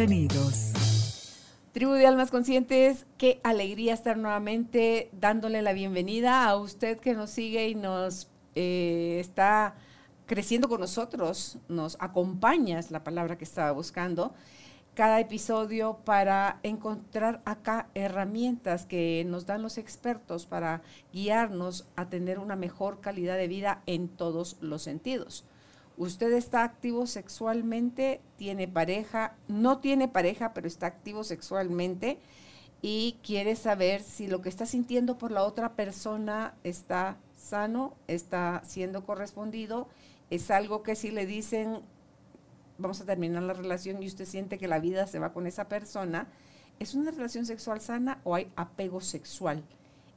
Bienvenidos. Tribu de Almas Conscientes, qué alegría estar nuevamente dándole la bienvenida a usted que nos sigue y nos eh, está creciendo con nosotros, nos acompaña, es la palabra que estaba buscando cada episodio para encontrar acá herramientas que nos dan los expertos para guiarnos a tener una mejor calidad de vida en todos los sentidos. Usted está activo sexualmente, tiene pareja, no tiene pareja, pero está activo sexualmente y quiere saber si lo que está sintiendo por la otra persona está sano, está siendo correspondido, es algo que si le dicen vamos a terminar la relación y usted siente que la vida se va con esa persona, ¿es una relación sexual sana o hay apego sexual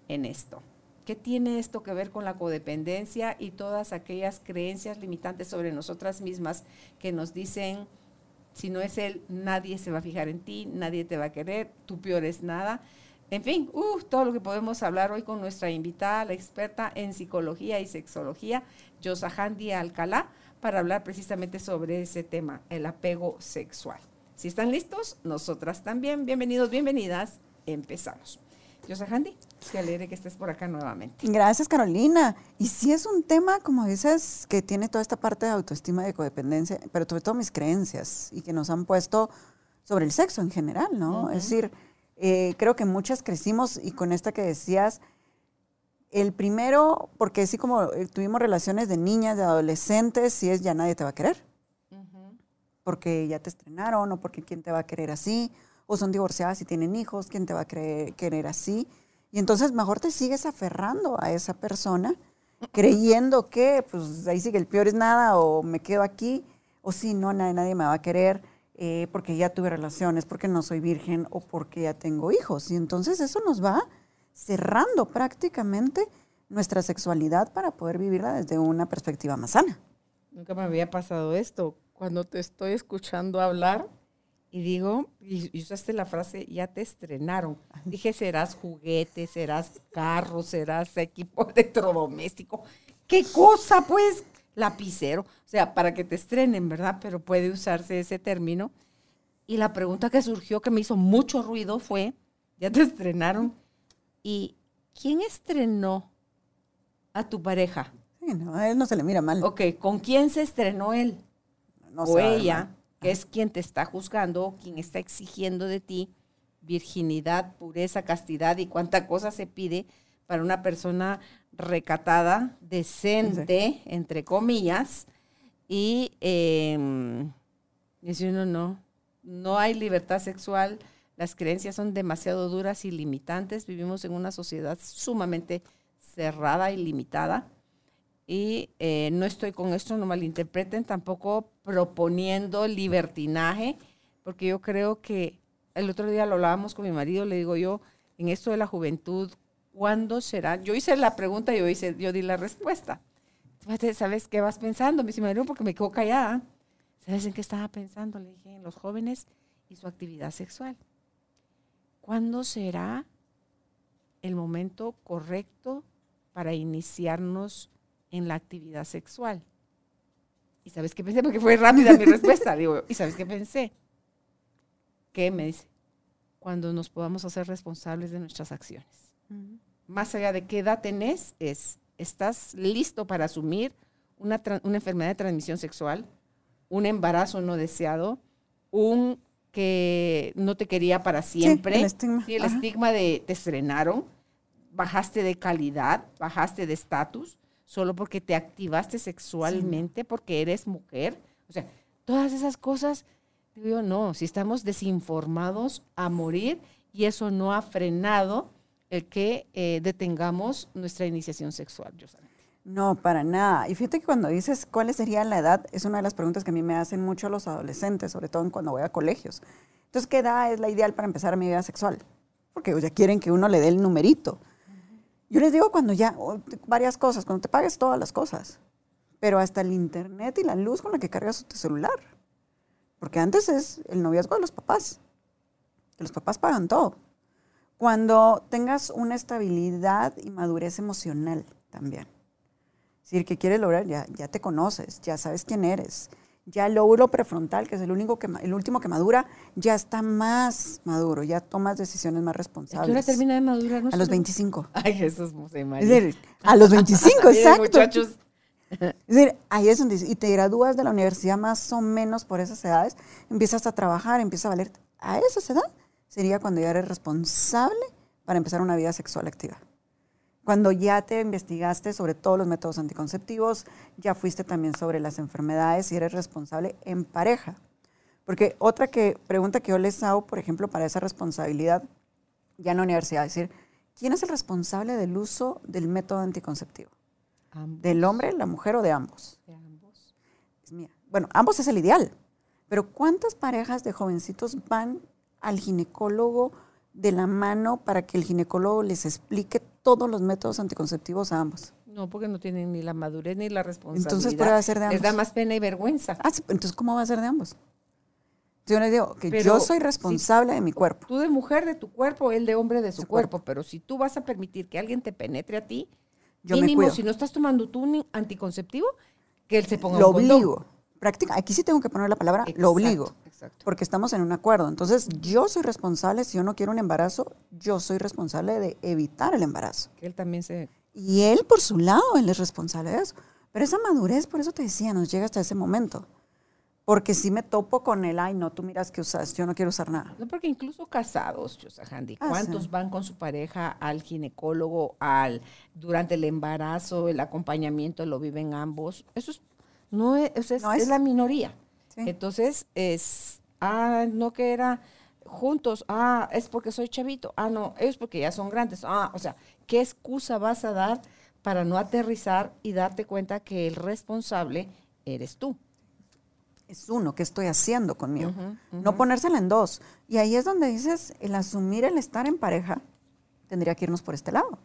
en esto? ¿Qué tiene esto que ver con la codependencia y todas aquellas creencias limitantes sobre nosotras mismas que nos dicen, si no es él, nadie se va a fijar en ti, nadie te va a querer, tú peor es nada? En fin, uh, todo lo que podemos hablar hoy con nuestra invitada, la experta en psicología y sexología, Yosahandi Alcalá para hablar precisamente sobre ese tema, el apego sexual. Si están listos, nosotras también. Bienvenidos, bienvenidas. Empezamos. Yo soy Handy, qué alegre que estés por acá nuevamente. Gracias, Carolina. Y sí es un tema, como dices, que tiene toda esta parte de autoestima y de codependencia, pero sobre todo mis creencias y que nos han puesto sobre el sexo en general, ¿no? Es decir, eh, creo que muchas crecimos y con esta que decías, el primero, porque así como eh, tuvimos relaciones de niñas, de adolescentes, si es ya nadie te va a querer. Porque ya te estrenaron o porque quién te va a querer así. O son divorciadas y tienen hijos, quién te va a querer, así. Y entonces mejor te sigues aferrando a esa persona, creyendo que pues ahí sigue el peor es nada o me quedo aquí. O si no, nadie, nadie me va a querer eh, porque ya tuve relaciones, porque no soy virgen o porque ya tengo hijos. Y entonces eso nos va cerrando prácticamente nuestra sexualidad para poder vivirla desde una perspectiva más sana. Nunca me había pasado esto. Cuando te estoy escuchando hablar y digo, y, usaste la frase, ya te estrenaron. Dije, serás juguete, serás carro, serás equipo electrodoméstico. ¿Qué cosa, pues? Lapicero. O sea, para que te estrenen, ¿verdad? Pero puede usarse ese término. Y la pregunta que surgió, que me hizo mucho ruido, fue, ¿ya te estrenaron? ¿Y quién estrenó a tu pareja? Sí, no, a él no se le mira mal. Ok, ¿con quién se estrenó él? No o ella, que es quien te está juzgando, quien está exigiendo de ti virginidad, pureza, castidad y cuánta cosa se pide para una persona recatada, decente, entre comillas, y eh, dice uno, no, no hay libertad sexual, las creencias son demasiado duras y limitantes. Vivimos en una sociedad sumamente cerrada y limitada. Y eh, no estoy con esto, no malinterpreten, tampoco proponiendo libertinaje, porque yo creo que el otro día lo hablábamos con mi marido, le digo yo, en esto de la juventud, ¿cuándo será? Yo hice la pregunta y yo, hice, yo di la respuesta. ¿Sabes qué vas pensando? Me dice, marido, porque me quedo callada. ¿Sabes en qué estaba pensando? Le dije, en los jóvenes y su actividad sexual. ¿Cuándo será el momento correcto para iniciarnos en la actividad sexual? ¿Y sabes qué pensé? Porque fue rápida mi respuesta. Digo, ¿y sabes qué pensé? ¿Qué me dice? Cuando nos podamos hacer responsables de nuestras acciones. Más allá de qué edad tenés, es, ¿estás listo para asumir una, una enfermedad de transmisión sexual, un embarazo no deseado, un que no te quería para siempre. Sí, el estigma. el estigma de te estrenaron, bajaste de calidad, bajaste de estatus, solo porque te activaste sexualmente, porque eres mujer. O sea, todas esas cosas, digo, no, si estamos desinformados a morir y eso no ha frenado el que eh, detengamos nuestra iniciación sexual. Yo No, para nada. Y fíjate que cuando dices cuál sería la edad, es una de las preguntas que a mí me hacen mucho los adolescentes, sobre todo cuando voy a colegios. Entonces, ¿qué edad es la ideal para empezar mi vida sexual? Porque ya quieren que uno le dé el numerito. Yo les digo cuando ya, varias cosas, cuando te pagues todas las cosas, pero hasta el internet y la luz con la que cargas tu celular. Porque antes es el noviazgo de los papás, que los papás pagan todo. Cuando tengas una estabilidad y madurez emocional también. Es decir, que quieres lograr, ya, ya te conoces, ya sabes quién eres. Ya el lóbulo prefrontal, que es el, único que, el último que madura, ya está más maduro, ya tomas decisiones más responsables. ¿A qué hora termina de madurar? a los 25. Ay, Jesús, Es decir, a los 25, exacto. muchachos. Es decir, ahí es donde, y te gradúas de la universidad más o menos por esas edades, empiezas a trabajar, empiezas a valer. A esa edad sería cuando ya eres responsable para empezar una vida sexual activa. Cuando ya te investigaste sobre todos los métodos anticonceptivos, ya fuiste también sobre las enfermedades y eres responsable en pareja. Porque otra que, pregunta que yo les hago, por ejemplo, para esa responsabilidad, ya en la universidad, es decir, ¿quién es el responsable del uso del método anticonceptivo? ¿Del hombre, la mujer o de ambos? De ambos. Bueno, ambos es el ideal, pero ¿cuántas parejas de jovencitos van al ginecólogo de la mano para que el ginecólogo les explique todos los métodos anticonceptivos a ambos. No, porque no tienen ni la madurez ni la responsabilidad. Entonces puede ser de ambos. Les da más pena y vergüenza. Ah, entonces ¿cómo va a ser de ambos? Yo les digo que yo soy responsable de mi cuerpo. Tú de mujer de tu cuerpo, él de hombre de su, cuerpo. Pero si tú vas a permitir que alguien te penetre a ti, yo mínimo, si no estás tomando tú anticonceptivo, que él se ponga Lo un obligo. Práctica, aquí sí tengo que poner la palabra, lo obligo. Porque estamos en un acuerdo. Entonces, yo soy responsable, si yo no quiero un embarazo, yo soy responsable de evitar el embarazo. Que él también se... Y él, por su lado, él es responsable de eso. Pero esa madurez, por eso te decía, nos llega hasta ese momento. Porque si me topo con él, ay, no, tú miras que usas, yo no quiero usar nada. No, porque incluso casados, Handy, ah, ¿cuántos van con su pareja al ginecólogo, al durante el embarazo, el acompañamiento, lo viven ambos? Eso es, no es, es la minoría. Entonces, es, ah, no que era juntos, ah, es porque soy chavito, ah, no, es porque ya son grandes, ah, o sea, ¿qué excusa vas a dar para no aterrizar y darte cuenta que el responsable eres tú? Es uno, ¿qué estoy haciendo conmigo? No ponérsela en dos. Y ahí es donde dices, el asumir el estar en pareja, tendría que irnos por este lado.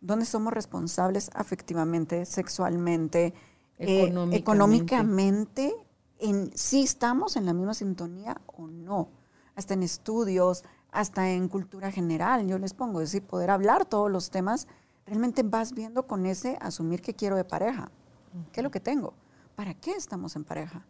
Donde somos responsables afectivamente, sexualmente, eh, económicamente en si estamos en la misma sintonía o no. Hasta en estudios, hasta en cultura general, yo les pongo, es decir, poder hablar todos los temas, realmente vas viendo con ese asumir que quiero de pareja. ¿Qué es lo que tengo? ¿Para qué estamos en pareja?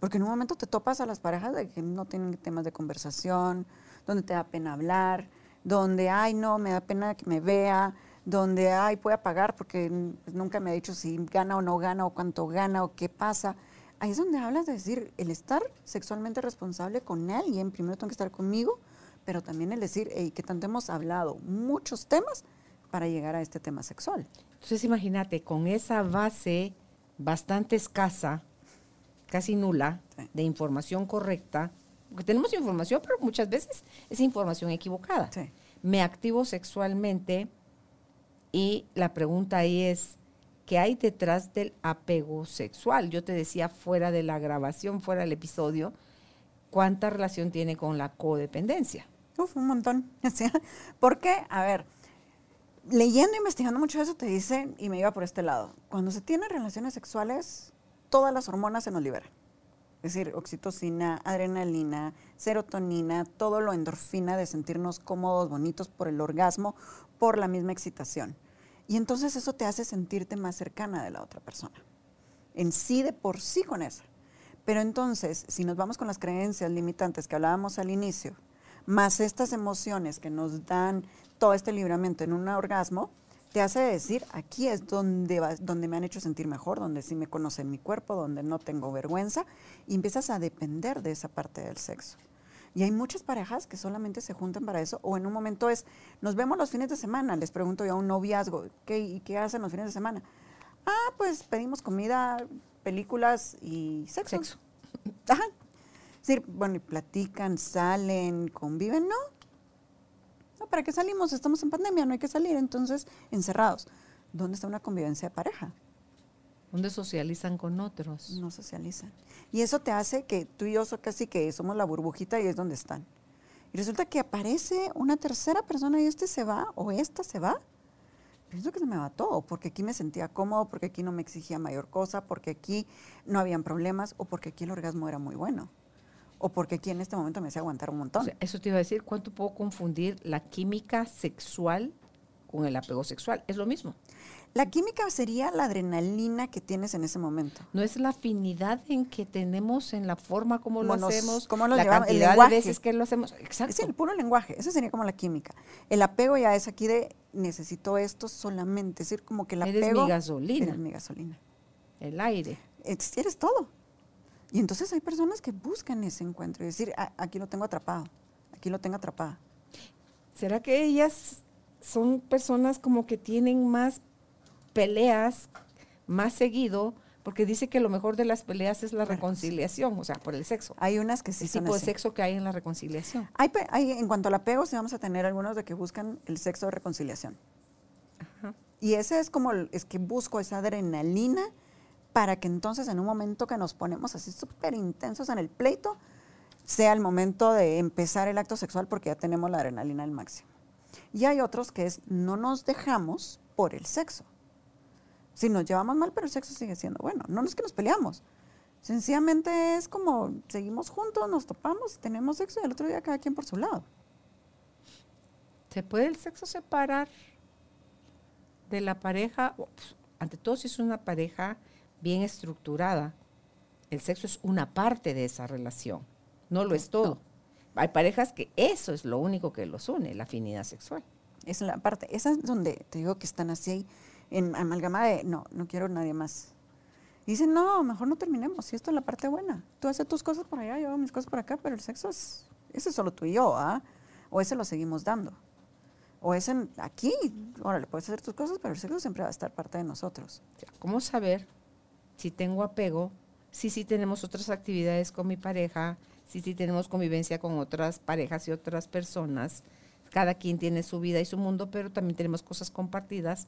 Porque en un momento te topas a las parejas de que no tienen temas de conversación, donde te da pena hablar, donde, ay, no, me da pena que me vea, donde, ay, puede pagar porque nunca me ha dicho si gana o no gana o cuánto gana o qué pasa ahí es donde hablas de decir, el estar sexualmente responsable con alguien, primero tengo que estar conmigo, pero también el decir, hey, que tanto hemos hablado muchos temas para llegar a este tema sexual. Entonces imagínate, con esa base bastante escasa, casi nula, de información correcta, porque tenemos información, pero muchas veces es información equivocada. Me activo sexualmente y la pregunta ahí es, que hay detrás del apego sexual. Yo te decía fuera de la grabación, fuera del episodio, cuánta relación tiene con la codependencia. Uf, un montón. ¿Por qué? A ver, leyendo, investigando mucho eso, te dicen, y me iba por este lado, cuando se tienen relaciones sexuales, todas las hormonas se nos liberan. Es decir, oxitocina, adrenalina, serotonina, todo lo endorfina de sentirnos cómodos, bonitos por el orgasmo, por la misma excitación. Y entonces eso te hace sentirte más cercana de la otra persona. En sí, de por sí con eso. Pero entonces, si nos vamos con las creencias limitantes que hablábamos al inicio, más estas emociones que nos dan todo este libramiento en un orgasmo, te hace decir, aquí es donde, donde me han hecho sentir mejor, donde sí me conocen mi cuerpo, donde no tengo vergüenza, y empiezas a depender de esa parte del sexo. Y hay muchas parejas que solamente se juntan para eso, o en un momento es, nos vemos los fines de semana, les pregunto yo a un noviazgo, ¿qué, ¿y qué hacen los fines de semana? Ah, pues pedimos comida, películas y sexo. Sexo. Ajá. Sí, bueno, y platican, salen, conviven, ¿no? No, ¿para qué salimos? Estamos en pandemia, no hay que salir, entonces encerrados. ¿dónde está una convivencia de pareja? ¿Dónde socializan con otros? No socializan. Y eso te hace que tú y yo so casi que somos la burbujita y es donde están. Y resulta que aparece una tercera persona y este se va o esta se va. Pienso que se me va todo, porque aquí me sentía cómodo, porque aquí no me exigía mayor cosa, porque aquí no habían problemas o porque aquí el orgasmo era muy bueno. O porque aquí en este momento me hacía aguantar un montón. eso te iba a decir, ¿cuánto puedo confundir la química sexual con el apego sexual? Es lo mismo. La química sería la adrenalina que tienes en ese momento. No es la afinidad en que tenemos en la forma como, lo hacemos, cómo lo la llevamos, cantidad de veces que lo hacemos. Exacto. Es el puro lenguaje, eso sería como la química. El apego ya es aquí de necesito esto solamente, es decir, como que el apego... Eres mi gasolina. Eres mi gasolina. El aire. eres todo. Y entonces hay personas que buscan ese encuentro y decir, ah, aquí lo tengo atrapado, aquí lo tengo atrapada. ¿Será que ellas son personas como que tienen más peleas más seguido, porque dice que lo mejor de las peleas es la reconciliación, o sea, por el sexo. Hay unas que sí el tipo de sexo que hay en la reconciliación. Hay, hay, en cuanto al apego, sí vamos a tener algunos de que buscan el sexo de reconciliación. Y ese es como, es que busco esa adrenalina para que entonces en un momento que nos ponemos así súper intensos en el pleito, sea el momento de empezar el acto sexual porque ya tenemos la adrenalina al máximo. Y hay otros que es, no nos dejamos por el sexo. Si nos llevamos mal, pero el sexo sigue siendo bueno. No es que nos peleamos. Sencillamente es como seguimos juntos, nos topamos, tenemos sexo y el otro día cada quien por su lado. ¿Se puede el sexo separar de la pareja? Pues, ante todo, si es una pareja bien estructurada, el sexo es una parte de esa relación, no lo es todo. Hay parejas que eso es lo único que los une, la afinidad sexual. Es la parte, esa es donde te digo que están así en amalgama de, no, no quiero nadie más. Y dicen, no, mejor no terminemos, si esto es la parte buena. Tú haces tus cosas por allá, yo hago mis cosas por acá, pero el sexo es, ese es solo tú y yo, ¿ah? O ese lo seguimos dando. O ese aquí, le puedes hacer tus cosas, pero el sexo siempre va a estar parte de nosotros. ¿Cómo saber si tengo apego? Si sí tenemos otras actividades con mi pareja, si sí tenemos convivencia con otras parejas y otras personas. Cada quien tiene su vida y su mundo, pero también tenemos cosas compartidas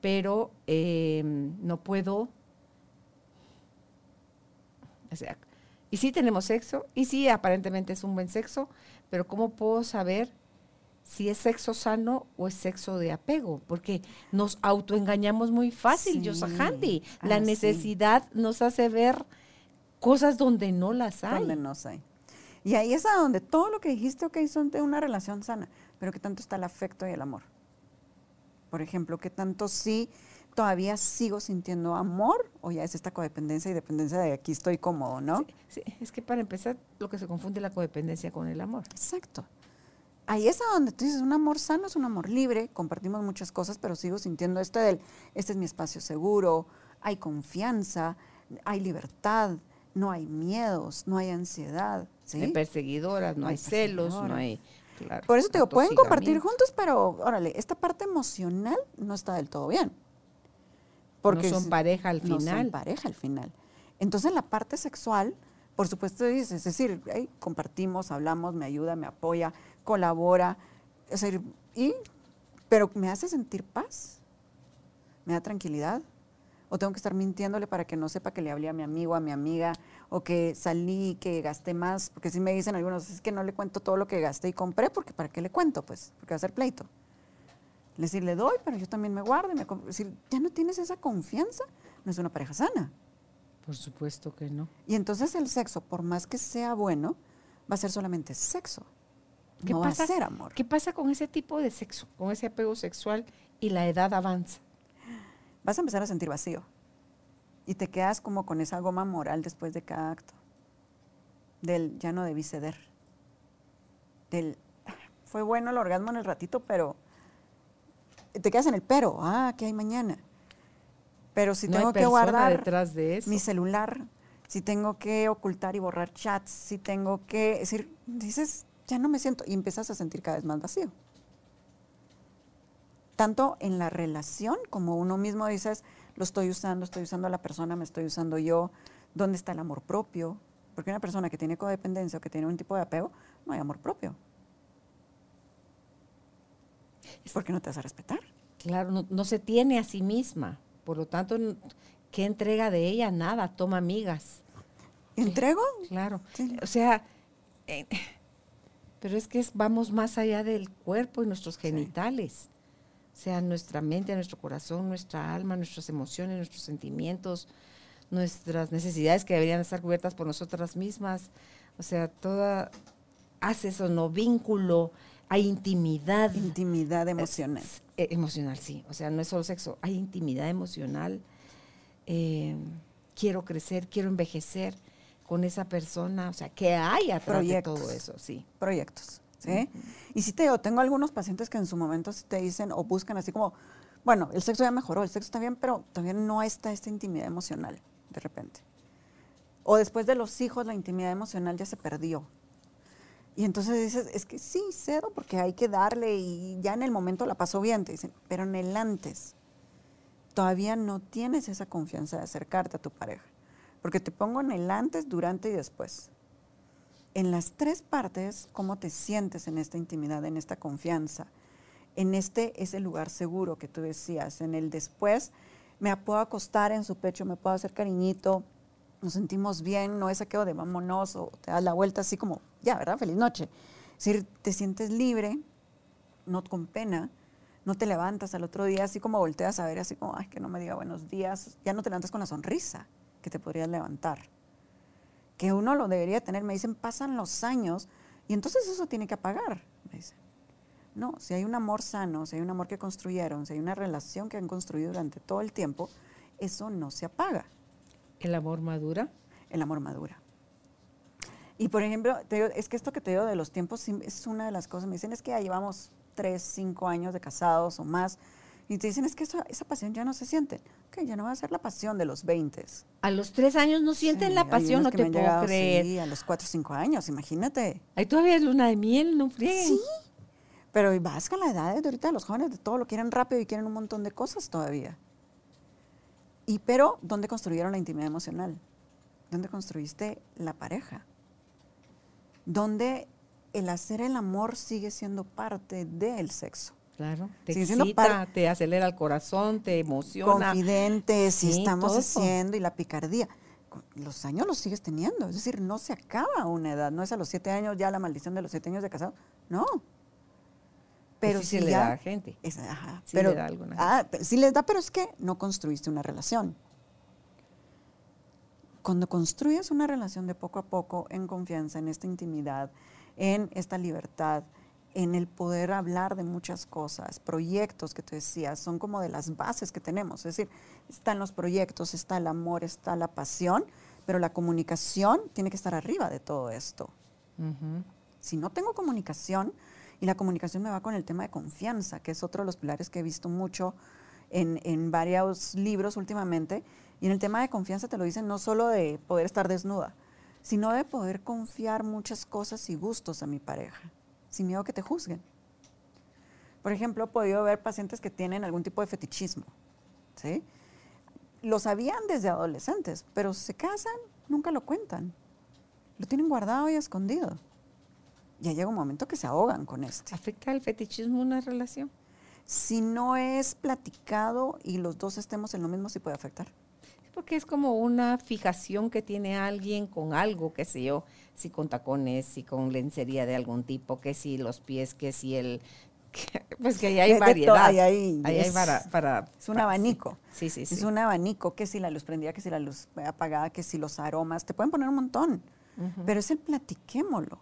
pero eh, no puedo. O sea, y sí tenemos sexo, y sí aparentemente es un buen sexo, pero ¿cómo puedo saber si es sexo sano o es sexo de apego? Porque nos autoengañamos muy fácil, sí, Handy. La ah, necesidad nos hace ver cosas donde no las hay. Donde no hay. Y ahí es a donde todo lo que dijiste, ok, son de una relación sana, pero que tanto está el afecto y el amor por ejemplo, qué tanto sí todavía sigo sintiendo amor o ya es esta codependencia y dependencia de aquí estoy cómodo, ¿no? Sí, es que para empezar lo que se confunde la codependencia con el amor. Exacto. Ahí es a donde tú dices, un amor sano es un amor libre, compartimos muchas cosas, pero sigo sintiendo este del, este es mi espacio seguro, hay confianza, hay libertad, no hay miedos, no hay ansiedad. ¿sí? hay perseguidoras, no, hay, celos, no hay por eso te digo, pueden compartir juntos, pero órale, esta parte emocional no está del todo bien. Porque no son pareja al final. No son pareja al final. Entonces la parte sexual, por supuesto, dices, es decir, compartimos, hablamos, me ayuda, me apoya, colabora, es decir, y, pero me hace sentir paz, me da tranquilidad, o tengo que estar mintiéndole para que no sepa que le hablé a mi amigo, a mi amiga, o que salí, que gasté más, porque si me dicen algunos, es que no le cuento todo lo que gasté y compré, porque ¿para qué le cuento? Pues, porque va a ser pleito. Le decir, le doy, pero yo también me guardo. Y me, decir, ya no tienes esa confianza, no es una pareja sana. Por supuesto que no. Y entonces el sexo, por más que sea bueno, va a ser solamente sexo. ¿Qué no pasa, va a ser amor. ¿Qué pasa con ese tipo de sexo, con ese apego sexual y la edad avanza? vas a empezar a sentir vacío. Y te quedas como con esa goma moral después de cada acto. Del ya no debí ceder. Del fue bueno el orgasmo en el ratito, pero te quedas en el pero. Ah, ¿qué hay mañana? Pero si tengo que guardar detrás de eso. mi celular, si tengo que ocultar y borrar chats, si tengo que decir, dices, ya no me siento y empiezas a sentir cada vez más vacío tanto en la relación como uno mismo dices, lo estoy usando, estoy usando a la persona, me estoy usando yo, ¿dónde está el amor propio? Porque una persona que tiene codependencia o que tiene un tipo de apego, no hay amor propio. ¿Por qué no te vas a respetar? Claro, no, se tiene a sí misma. Por lo tanto, ¿qué entrega de ella? Nada, toma amigas. ¿Entrego? Claro. O sea, eh, pero es que vamos más allá del cuerpo y nuestros genitales. Sea, nuestra mente, nuestro corazón, nuestra alma, nuestras emociones, nuestros sentimientos, nuestras necesidades que deberían estar cubiertas por nosotras mismas. O sea, toda hace eso, no vínculo, hay intimidad. Intimidad emocional. Eh, emocional, sí. O sea, no es solo sexo, hay intimidad emocional. Eh, quiero crecer, quiero envejecer con esa persona. O sea, ¿qué hay atrás de todo eso? Sí. Proyectos. ¿Sí? Y si te digo, tengo algunos pacientes que en su momento te dicen o buscan así como, bueno, el sexo ya mejoró, el sexo está bien, pero también no está esta intimidad emocional de repente. O después de los hijos, la intimidad emocional ya se perdió. Y entonces dices, es que sí, cedo, porque hay que darle y ya en el momento la pasó bien, te dicen, pero en el antes todavía no tienes esa confianza de acercarte a tu pareja. Porque te pongo en el antes, durante y después. En las tres partes, cómo te sientes en esta intimidad, en esta confianza, en este ese lugar seguro que tú decías, en el después, me puedo acostar en su pecho, me puedo hacer cariñito, nos sentimos bien, no es saqueo de vámonos o te das la vuelta así como, ya, ¿verdad? Feliz noche. Es decir, te sientes libre, no con pena, no te levantas al otro día así como volteas a ver, así como, ay, que no me diga buenos días, ya no te levantas con la sonrisa que te podrías levantar. Que uno lo debería tener, me dicen, pasan los años y entonces eso tiene que apagar, me dicen. No, si hay un amor sano, si hay un amor que construyeron, si hay una relación que han construido durante todo el tiempo, eso no se apaga. ¿El amor madura? El amor madura. Y por ejemplo, es que esto que te digo de los tiempos es una de las cosas. Me dicen, es que ya llevamos tres, cinco años de casados o más. Y te dicen, es que esa pasión ya no se siente. Ok, ya no va a ser la pasión de los 20. A los tres años no sienten la pasión, no te puedo creer. Sí, a los cuatro o cinco años, imagínate. Ahí todavía es luna de miel, no frieguen. Sí, pero vas con la edad de ahorita los jóvenes de todo lo quieren rápido y quieren un montón de cosas todavía. Y pero, ¿dónde construyeron la intimidad emocional? ¿Dónde construiste la pareja? ¿Dónde el hacer el amor sigue siendo parte del sexo? Claro, te excita, te acelera el corazón, te emociona. Confidentes, si estamos haciendo y la picardía. Los años los sigues teniendo, es decir, no se acaba una edad, no es a los siete años ya la maldición de los siete años de casado, no, pero sí, le da a gente. sí pero, le da alguna ah, sí les da, pero es que no construiste una relación. Cuando construyes una relación de poco a poco, en confianza, en esta intimidad, en esta libertad, en el poder hablar de muchas cosas, proyectos que tú decías, son como de las bases que tenemos. Es decir, están los proyectos, está el amor, está la pasión, pero la comunicación tiene que estar arriba de todo esto. Si no tengo comunicación, y la comunicación me va con el tema de confianza, que es otro de los pilares que he visto mucho en, varios libros últimamente. Y en el tema de confianza te lo dicen no solo de poder estar desnuda, sino de poder confiar muchas cosas y gustos a mi pareja, sin miedo a que te juzguen. Por ejemplo, he podido ver pacientes que tienen algún tipo de fetichismo. ¿sí? Lo sabían desde adolescentes, pero se casan, nunca lo cuentan. Lo tienen guardado y escondido ya llega un momento que se ahogan con esto. ¿Afecta el fetichismo una relación? Si no es platicado y los dos estemos en lo mismo, sí puede afectar. Porque es como una fijación que tiene alguien con algo, qué sé yo, si con tacones, si con lencería de algún tipo, que si los pies, que si el... pues que ahí hay variedad. ahí, ahí, hay para, Es un abanico. Sí, sí, sí. Es un abanico, que si la luz prendida, que si la luz apagada, que si los aromas, te pueden poner un montón. Pero es el platiquémoslo.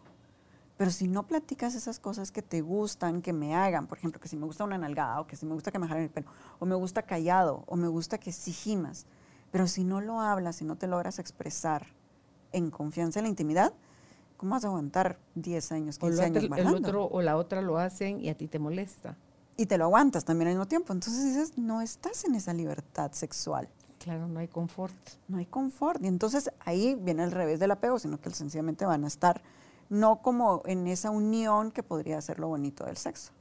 Pero si no platicas esas cosas que te gustan, que me hagan, por ejemplo, que si me gusta una nalgada, o que si me gusta que me jalen el pelo, o me gusta callado, o me gusta que sigimas, pero si no lo hablas, si no te logras expresar en confianza en la intimidad, ¿cómo vas a aguantar 10 años, 15 años el otro o la otra lo hacen y a ti te molesta. Y te lo aguantas también al mismo tiempo. Entonces dices, no estás en esa libertad sexual. Claro, no hay confort. No hay confort. Y entonces ahí viene el revés del apego, sino que sencillamente van a estar no como en esa unión que podría ser lo bonito del sexo.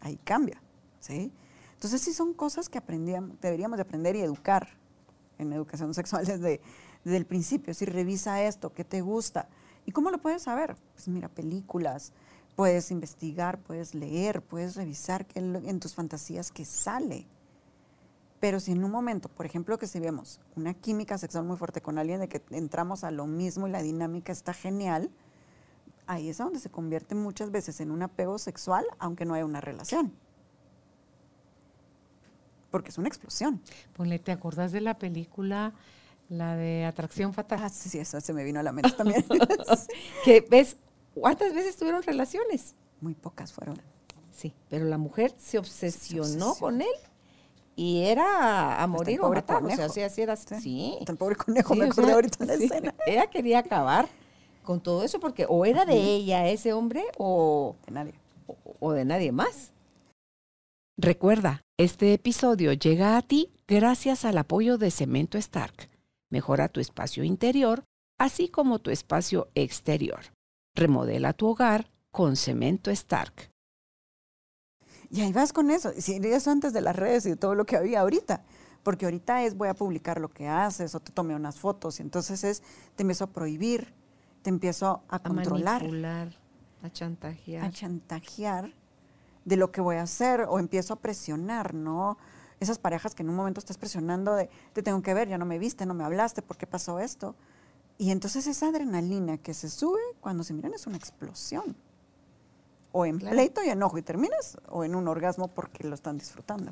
Ahí cambia, ¿sí? Entonces sí son cosas que aprendíamos, deberíamos de aprender y educar en educación sexual desde, desde el principio. Si revisa esto, ¿qué te gusta? ¿Y cómo lo puedes saber? Pues mira, películas, Puedes investigar, puedes leer, puedes revisar en tus fantasías que sale. Pero si en un momento, por ejemplo, que si vemos una química sexual muy fuerte con alguien de que entramos a lo mismo y la dinámica está genial, ahí es donde se convierte muchas veces en un apego sexual, aunque no haya una relación. Porque es una explosión. Ponle, ¿te acordás de la película, la de Atracción Fatal? Ah, sí, sí, esa se me vino a la mente también. que ves, ¿cuántas veces tuvieron relaciones? Muy pocas fueron. Sí, pero la mujer se obsesionó, con él y era a morir o matar. O sea, así, así era. Sí. El pobre conejo, me acordé ahorita en la escena. Ella quería acabar con todo eso porque o era de ella ese hombre o de nadie. O, de nadie más. Recuerda, este episodio llega a ti gracias al apoyo de Cemento Stark. Mejora tu espacio interior, así como tu espacio exterior. Remodela tu hogar con Cemento Stark. Y ahí vas con eso. Si eso antes de las redes y de todo lo que había ahorita. Porque ahorita es voy a publicar lo que haces o te tomé unas fotos. Y entonces es, te empiezo a prohibir te empiezo a, controlar. A chantajear. A chantajear de lo que voy a hacer o empiezo a presionar, ¿no? Esas parejas que en un momento estás presionando de, te tengo que ver, ya no me viste, no me hablaste, ¿por qué pasó esto? Y entonces esa adrenalina que se sube cuando se miran es una explosión. O en pleito y enojo y terminas, o en un orgasmo porque lo están disfrutando.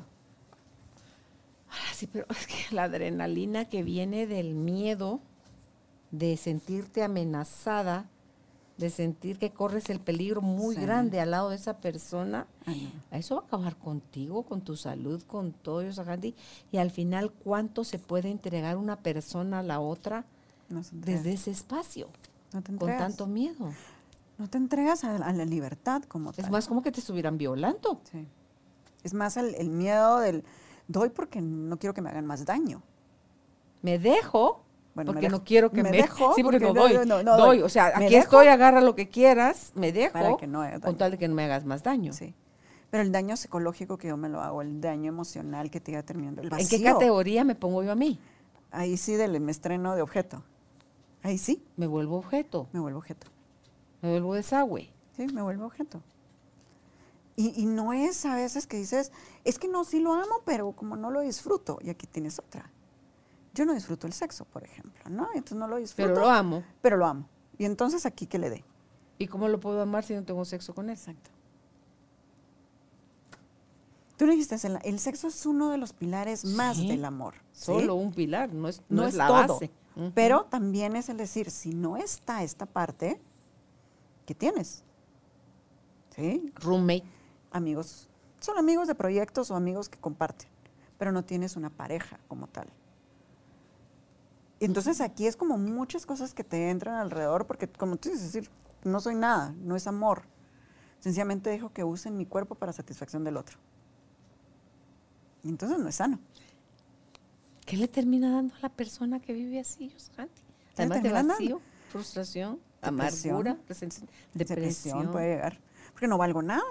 Ah, sí, pero es que la adrenalina que viene del miedo de sentirte amenazada, de sentir que corres el peligro muy grande al lado de esa persona, eso va a acabar contigo, con tu salud, con todo eso, Y al final, ¿cuánto se puede entregar una persona a la otra desde ese espacio? con tanto miedo. No te entregas a, la libertad como Es más como que te estuvieran violando. Es más el, el miedo del doy porque no quiero que me hagan más daño. Me dejo porque no quiero que me, dejo. Sí, porque, no doy. doy. O sea, aquí estoy, agarra lo que quieras, me dejo. con tal de que no me hagas más daño. Sí. Pero el daño psicológico que yo me lo hago, el daño emocional que te iba terminando, el vacío. ¿En qué categoría me pongo yo a mí? Ahí sí, del, me estreno de objeto. Ahí sí. Me vuelvo objeto. Me vuelvo objeto. Me vuelvo desagüe. Sí, me vuelvo objeto. Y, y no es a veces que dices, es que no, sí lo amo, pero como no lo disfruto. Y aquí tienes otra yo no disfruto el sexo, por ejemplo, ¿no? Entonces no lo disfruto. Pero lo amo. Pero lo amo. Y entonces aquí que le dé. ¿Y cómo lo puedo amar si no tengo sexo con él? Exacto. Tú dijiste, el sexo es uno de los pilares más del amor. Solo un pilar, no es, no, es, la base. Pero también es el decir, si no está esta parte, ¿qué tienes? ¿Sí? Roommate. Amigos. Son amigos de proyectos o amigos que comparten, pero no tienes una pareja como tal entonces aquí es como muchas cosas que te entran alrededor, porque como tú dices, decir, no soy nada, no es amor. Sencillamente dejo que usen mi cuerpo para satisfacción del otro. Y entonces no es sano. ¿Qué le termina dando a la persona que vive así, Además de vacío, frustración, amargura, depresión. depresión puede llegar. Porque no valgo nada,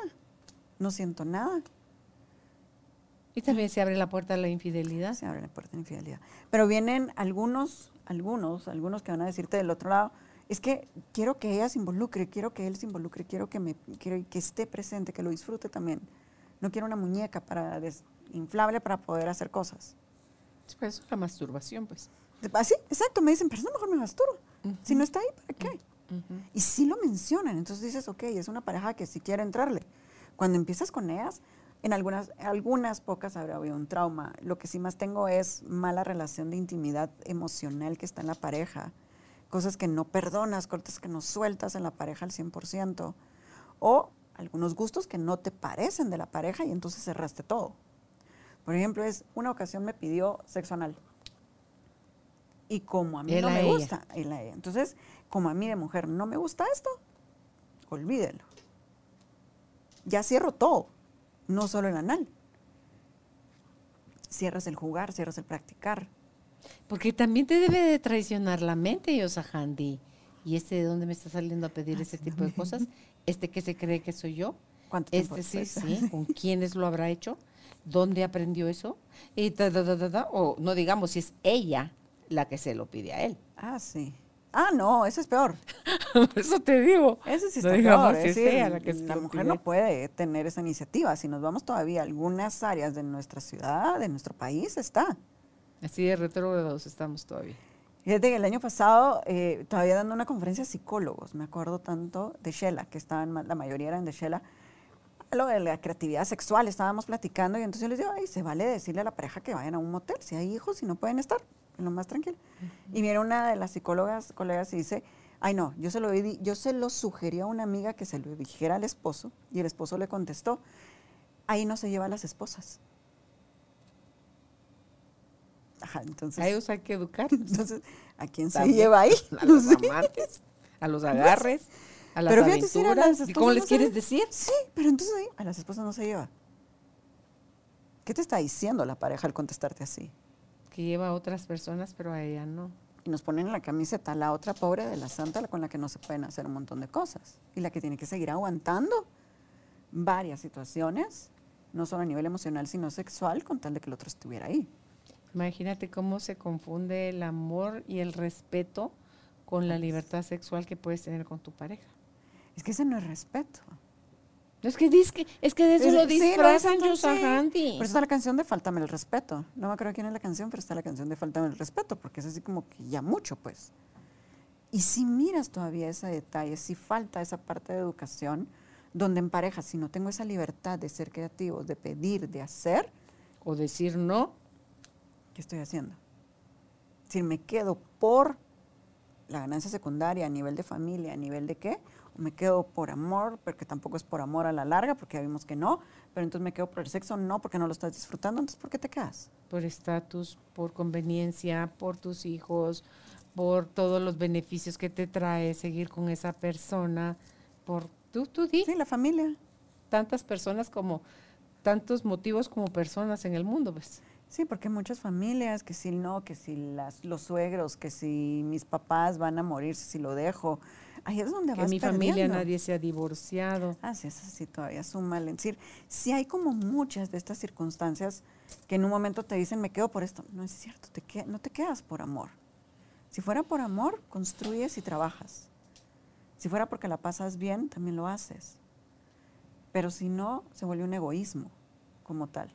no siento nada. Y también se abre la puerta a la infidelidad. Se abre la puerta a la infidelidad. Pero vienen algunos, algunos, algunos que van a decirte del otro lado, es que quiero que ella se involucre, quiero que él se involucre, quiero que, me, quiero que esté presente, que lo disfrute también. No quiero una muñeca para inflable para poder hacer cosas. Pues eso es la masturbación, pues. Así, ah, exacto, me dicen, pero eso mejor me masturbo. Si no está ahí, ¿para qué? Y sí lo mencionan, entonces dices, ok, es una pareja que sí quiere entrarle. Cuando empiezas con ellas, en algunas, algunas pocas habrá habido un trauma. Lo que sí más tengo es mala relación de intimidad emocional que está en la pareja. Cosas que no perdonas, cortes que no sueltas en la pareja al 100%. O algunos gustos que no te parecen de la pareja y entonces cerraste todo. Por ejemplo, es una ocasión me pidió sexo anal. Y como a mí no me gusta, entonces, como a mí de mujer no me gusta esto, olvídelo. Ya cierro todo no solo el anal. Cierras el jugar, cierras el practicar. Porque también te debe de traicionar la mente, Yosa Handy. ¿Y este de dónde me está saliendo a pedir ese tipo de cosas? ¿Este que se cree que soy yo? ¿Cuánto este sí, sí. ¿Con quiénes lo habrá hecho? ¿Dónde aprendió eso? Y o no digamos si es ella la que se lo pide a él. Ah, sí. Ah, no, eso es peor. Por eso te digo. Eso sí está peor. Es decir, la, mujer no puede tener esa iniciativa. Si nos vamos todavía a algunas áreas de nuestra ciudad, de nuestro país, está. Así de retrógrados estamos todavía. Fíjate que el año pasado, eh, todavía dando una conferencia de psicólogos, me acuerdo tanto de Shela, que estaban, la mayoría eran de Shela, lo de la creatividad sexual, estábamos platicando y entonces yo les digo, ay, se vale decirle a la pareja que vayan a un motel, si hay hijos y no pueden estar, en lo más tranquilo. Y viene una de las psicólogas, colegas, y dice, ay no, yo se, lo, yo se lo sugerí a una amiga que se lo dijera al esposo y el esposo le contestó, ahí no se lleva a las esposas. Ajá, entonces. A ellos hay que educar. Entonces, ¿a quién se lleva ahí? A los amantes, a los agarres. A las pero fíjate, ¿Cómo les quieres decir? Sí, pero entonces ahí a las esposas no se lleva. ¿Qué te está diciendo la pareja al contestarte así? Que lleva a otras personas, pero a ella no. Y nos ponen en la camiseta la otra pobre de la santa con la que no se pueden hacer un montón de cosas. Y la que tiene que seguir aguantando varias situaciones, no solo a nivel emocional, sino sexual, con tal de que el otro estuviera ahí. Imagínate cómo se confunde el amor y el respeto con la libertad sexual que puedes tener con tu pareja. Es que ese no es respeto. Es que, es que de eso lo disfrazan sí, Por eso está la canción de Faltame el respeto. No me acuerdo quién es la canción, pero está la canción de Faltame el respeto, porque es así como que ya mucho, pues. Y si miras todavía ese detalle, si falta esa parte de educación, donde en pareja, si no tengo esa libertad de ser creativo, de pedir, de hacer. O decir no. ¿Qué estoy haciendo? Si me quedo por la ganancia secundaria a nivel de familia, a nivel de qué, me quedo por amor, porque tampoco es por amor a la larga, porque ya vimos que no, pero entonces me quedo por el sexo, no, porque no lo estás disfrutando, entonces ¿por qué te quedas? Por estatus, por conveniencia, por tus hijos, por todos los beneficios que te trae seguir con esa persona, por tú, tú di. Sí, la familia. Tantas personas como, tantos motivos como personas en el mundo, ¿ves? Sí, porque muchas familias, que si no, que si las, los suegros, que si mis papás van a morirse si lo dejo, Ahí es donde que mi familia nadie se ha divorciado. Ah, sí, eso sí, todavía es un mal en decir. Sí hay como muchas de estas circunstancias que en un momento te dicen, me quedo por esto. No es cierto, te no te quedas por amor. Si fuera por amor, construyes y trabajas. Si fuera porque la pasas bien, también lo haces. Pero si no, se vuelve un egoísmo como tal.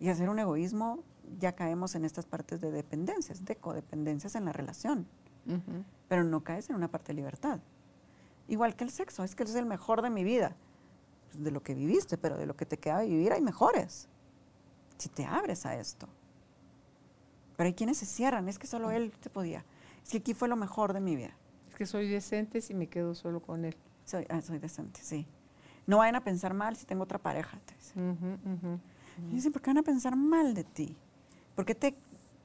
Y hacer un egoísmo, ya caemos en estas partes de dependencias, de codependencias en la relación pero no caes en una parte de libertad. Igual que el sexo, es que es el mejor de mi vida. Pues, de lo que viviste, pero de lo que te queda vivir hay mejores. Si te abres a esto. Pero hay quienes se cierran, es que solo él te podía. Es que aquí fue lo mejor de mi vida. Es que soy decente si me quedo solo con él. Soy, ah, soy decente, sí. No vayan a pensar mal si tengo otra pareja. Te dicen. ¿por qué van a pensar mal de ti? ¿Por qué te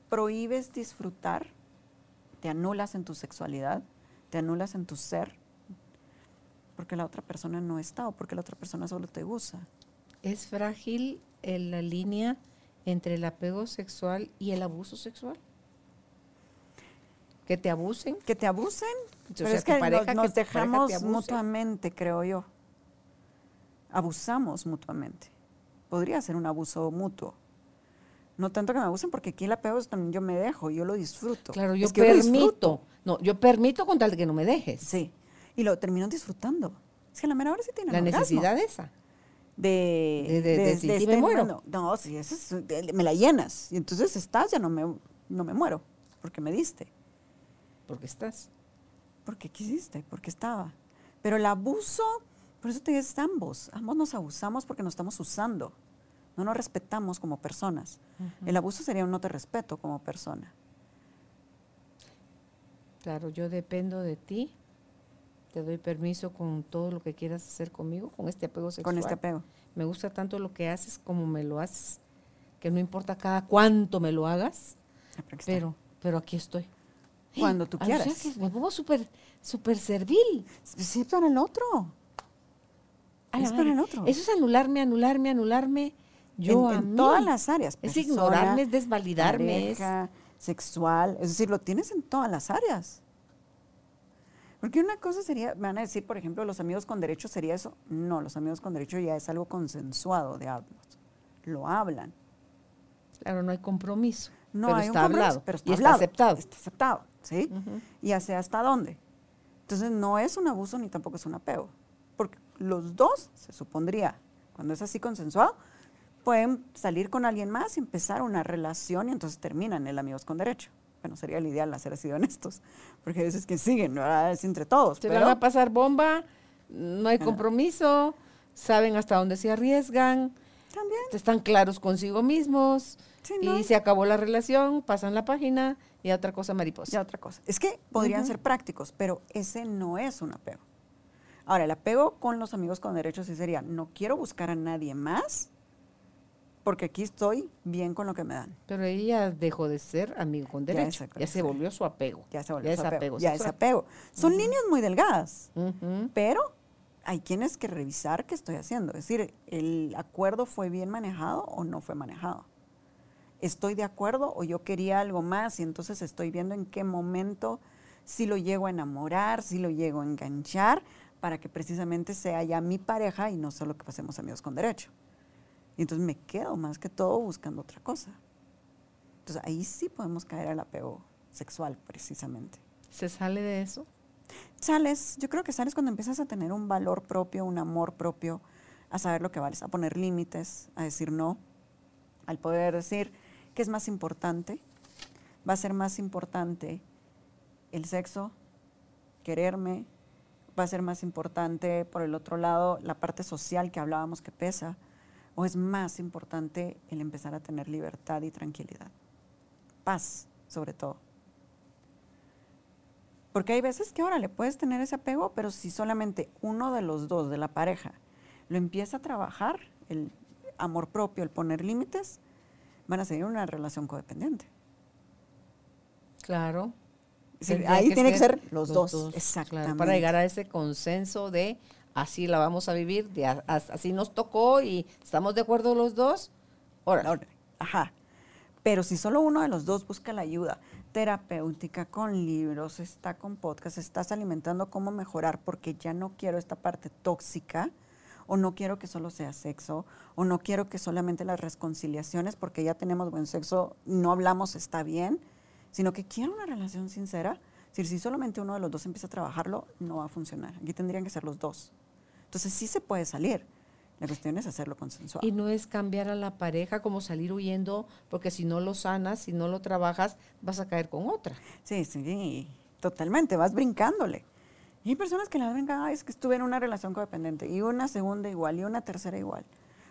prohíbes disfrutar te anulas en tu sexualidad, te anulas en tu ser, porque la otra persona no está o porque la otra persona solo te usa. ¿Es frágil la línea entre el apego sexual y el abuso sexual? ¿Que te abusen? Que te abusen. Pero es que nos, dejamos mutuamente, creo yo. Abusamos mutuamente. Podría ser un abuso mutuo. No tanto que me abusen, porque aquí el apego es también yo me dejo, yo lo disfruto. Claro, yo permito. no, yo permito con tal de que no me dejes. Sí. Y lo termino disfrutando. Es que la mera hora sí tiene La necesidad esa. De, de, de, de, de este, me muero. no, eso es, me la llenas. Y entonces estás, ya no me, no me muero, porque me diste. Porque estás. Porque quisiste, porque estaba. Pero el abuso, por eso te dices ambos. Ambos nos abusamos porque nos estamos usando no nos respetamos como personas. El abuso sería un no te respeto como persona. Claro, yo dependo de ti, te doy permiso con todo lo que quieras hacer conmigo, con este apego sexual. Con este apego. Me gusta tanto lo que haces como me lo haces, que no importa cada cuánto me lo hagas, pero, pero aquí estoy. Cuando tú quieras. me pongo súper super servil. Sí, para el otro. es para el otro. Eso es anularme, anularme, anularme yo en, todas las áreas. es ignorarme, es desvalidarme. sexual, es decir, lo tienes en todas las áreas. Porque una cosa sería, me van a decir, por ejemplo, los amigos con derecho sería eso. No, los amigos con derecho ya es algo consensuado de hablos. Lo hablan. Claro, no hay compromiso. No pero hay está un compromiso, hablado, pero está, y está hablado, aceptado. Está aceptado, ¿sí? Y hacia hasta dónde. Entonces no es un abuso ni tampoco es un apego. Porque los dos, se supondría, cuando es así consensuado, pueden salir con alguien más y empezar una relación y entonces terminan el amigos con derecho. Bueno, sería el ideal hacer así de honestos, porque a veces que siguen, ¿verdad? es entre todos. Se pero, van a pasar bomba, no hay compromiso, saben hasta dónde se arriesgan, También. están claros consigo mismos Sí, ¿no? y se acabó la relación, pasan la página y a otra cosa mariposa. Ya otra cosa. Es que podrían ser prácticos, pero ese no es un apego. Ahora, el apego con los amigos con derechos sí sería, no quiero buscar a nadie más porque aquí estoy bien con lo que me dan. Pero ella dejó de ser amigo con derecho, ya, se volvió su apego. Ya se volvió su apego. ya es apego. Son líneas muy delgadas, pero hay quienes que revisar qué estoy haciendo. Es decir, ¿el acuerdo fue bien manejado o no fue manejado? ¿Estoy de acuerdo o yo quería algo más y entonces estoy viendo en qué momento si lo llego a enamorar, si lo llego a enganchar, para que precisamente sea ya mi pareja y no solo que pasemos amigos con derecho? Y entonces me quedo más que todo buscando otra cosa. Entonces ahí sí podemos caer al apego sexual precisamente. ¿Se sale de eso? Sales, yo creo que sales cuando empiezas a tener un valor propio, un amor propio, a saber lo que vales, a poner límites, a decir no, al poder decir qué es más importante. Va a ser más importante el sexo, quererme, va a ser más importante, por el otro lado, la parte social que hablábamos que pesa, o es más importante el empezar a tener libertad y tranquilidad. Paz, sobre todo. Porque hay veces que ahora le puedes tener ese apego, pero si solamente uno de los dos de la pareja lo empieza a trabajar, el amor propio, el poner límites, van a seguir una relación codependiente. Claro. Ahí tiene que ser los, dos. Exactamente. para llegar a ese consenso de así la vamos a vivir, de a- a- así nos tocó y estamos de acuerdo los dos. Órale. Órale. Ajá. Pero si solo uno de los dos busca la ayuda terapéutica, con libros, está con podcast, estás alimentando cómo mejorar porque ya no quiero esta parte tóxica o no quiero que solo sea sexo o no quiero que solamente las reconciliaciones porque ya tenemos buen sexo, no hablamos, está bien, sino que quiero una relación sincera. Decir, si solamente uno de los dos empieza a trabajarlo, no va a funcionar. Aquí tendrían que ser los dos. Entonces sí se puede salir. La cuestión es hacerlo consensuado. Y no es cambiar a la pareja como salir huyendo, porque si no lo sanas, si no lo trabajas, vas a caer con otra. Sí, sí, totalmente, vas brincándole. Y hay personas que la brincan, "Ay, es que estuve en una relación codependiente, y una segunda igual, y una tercera igual.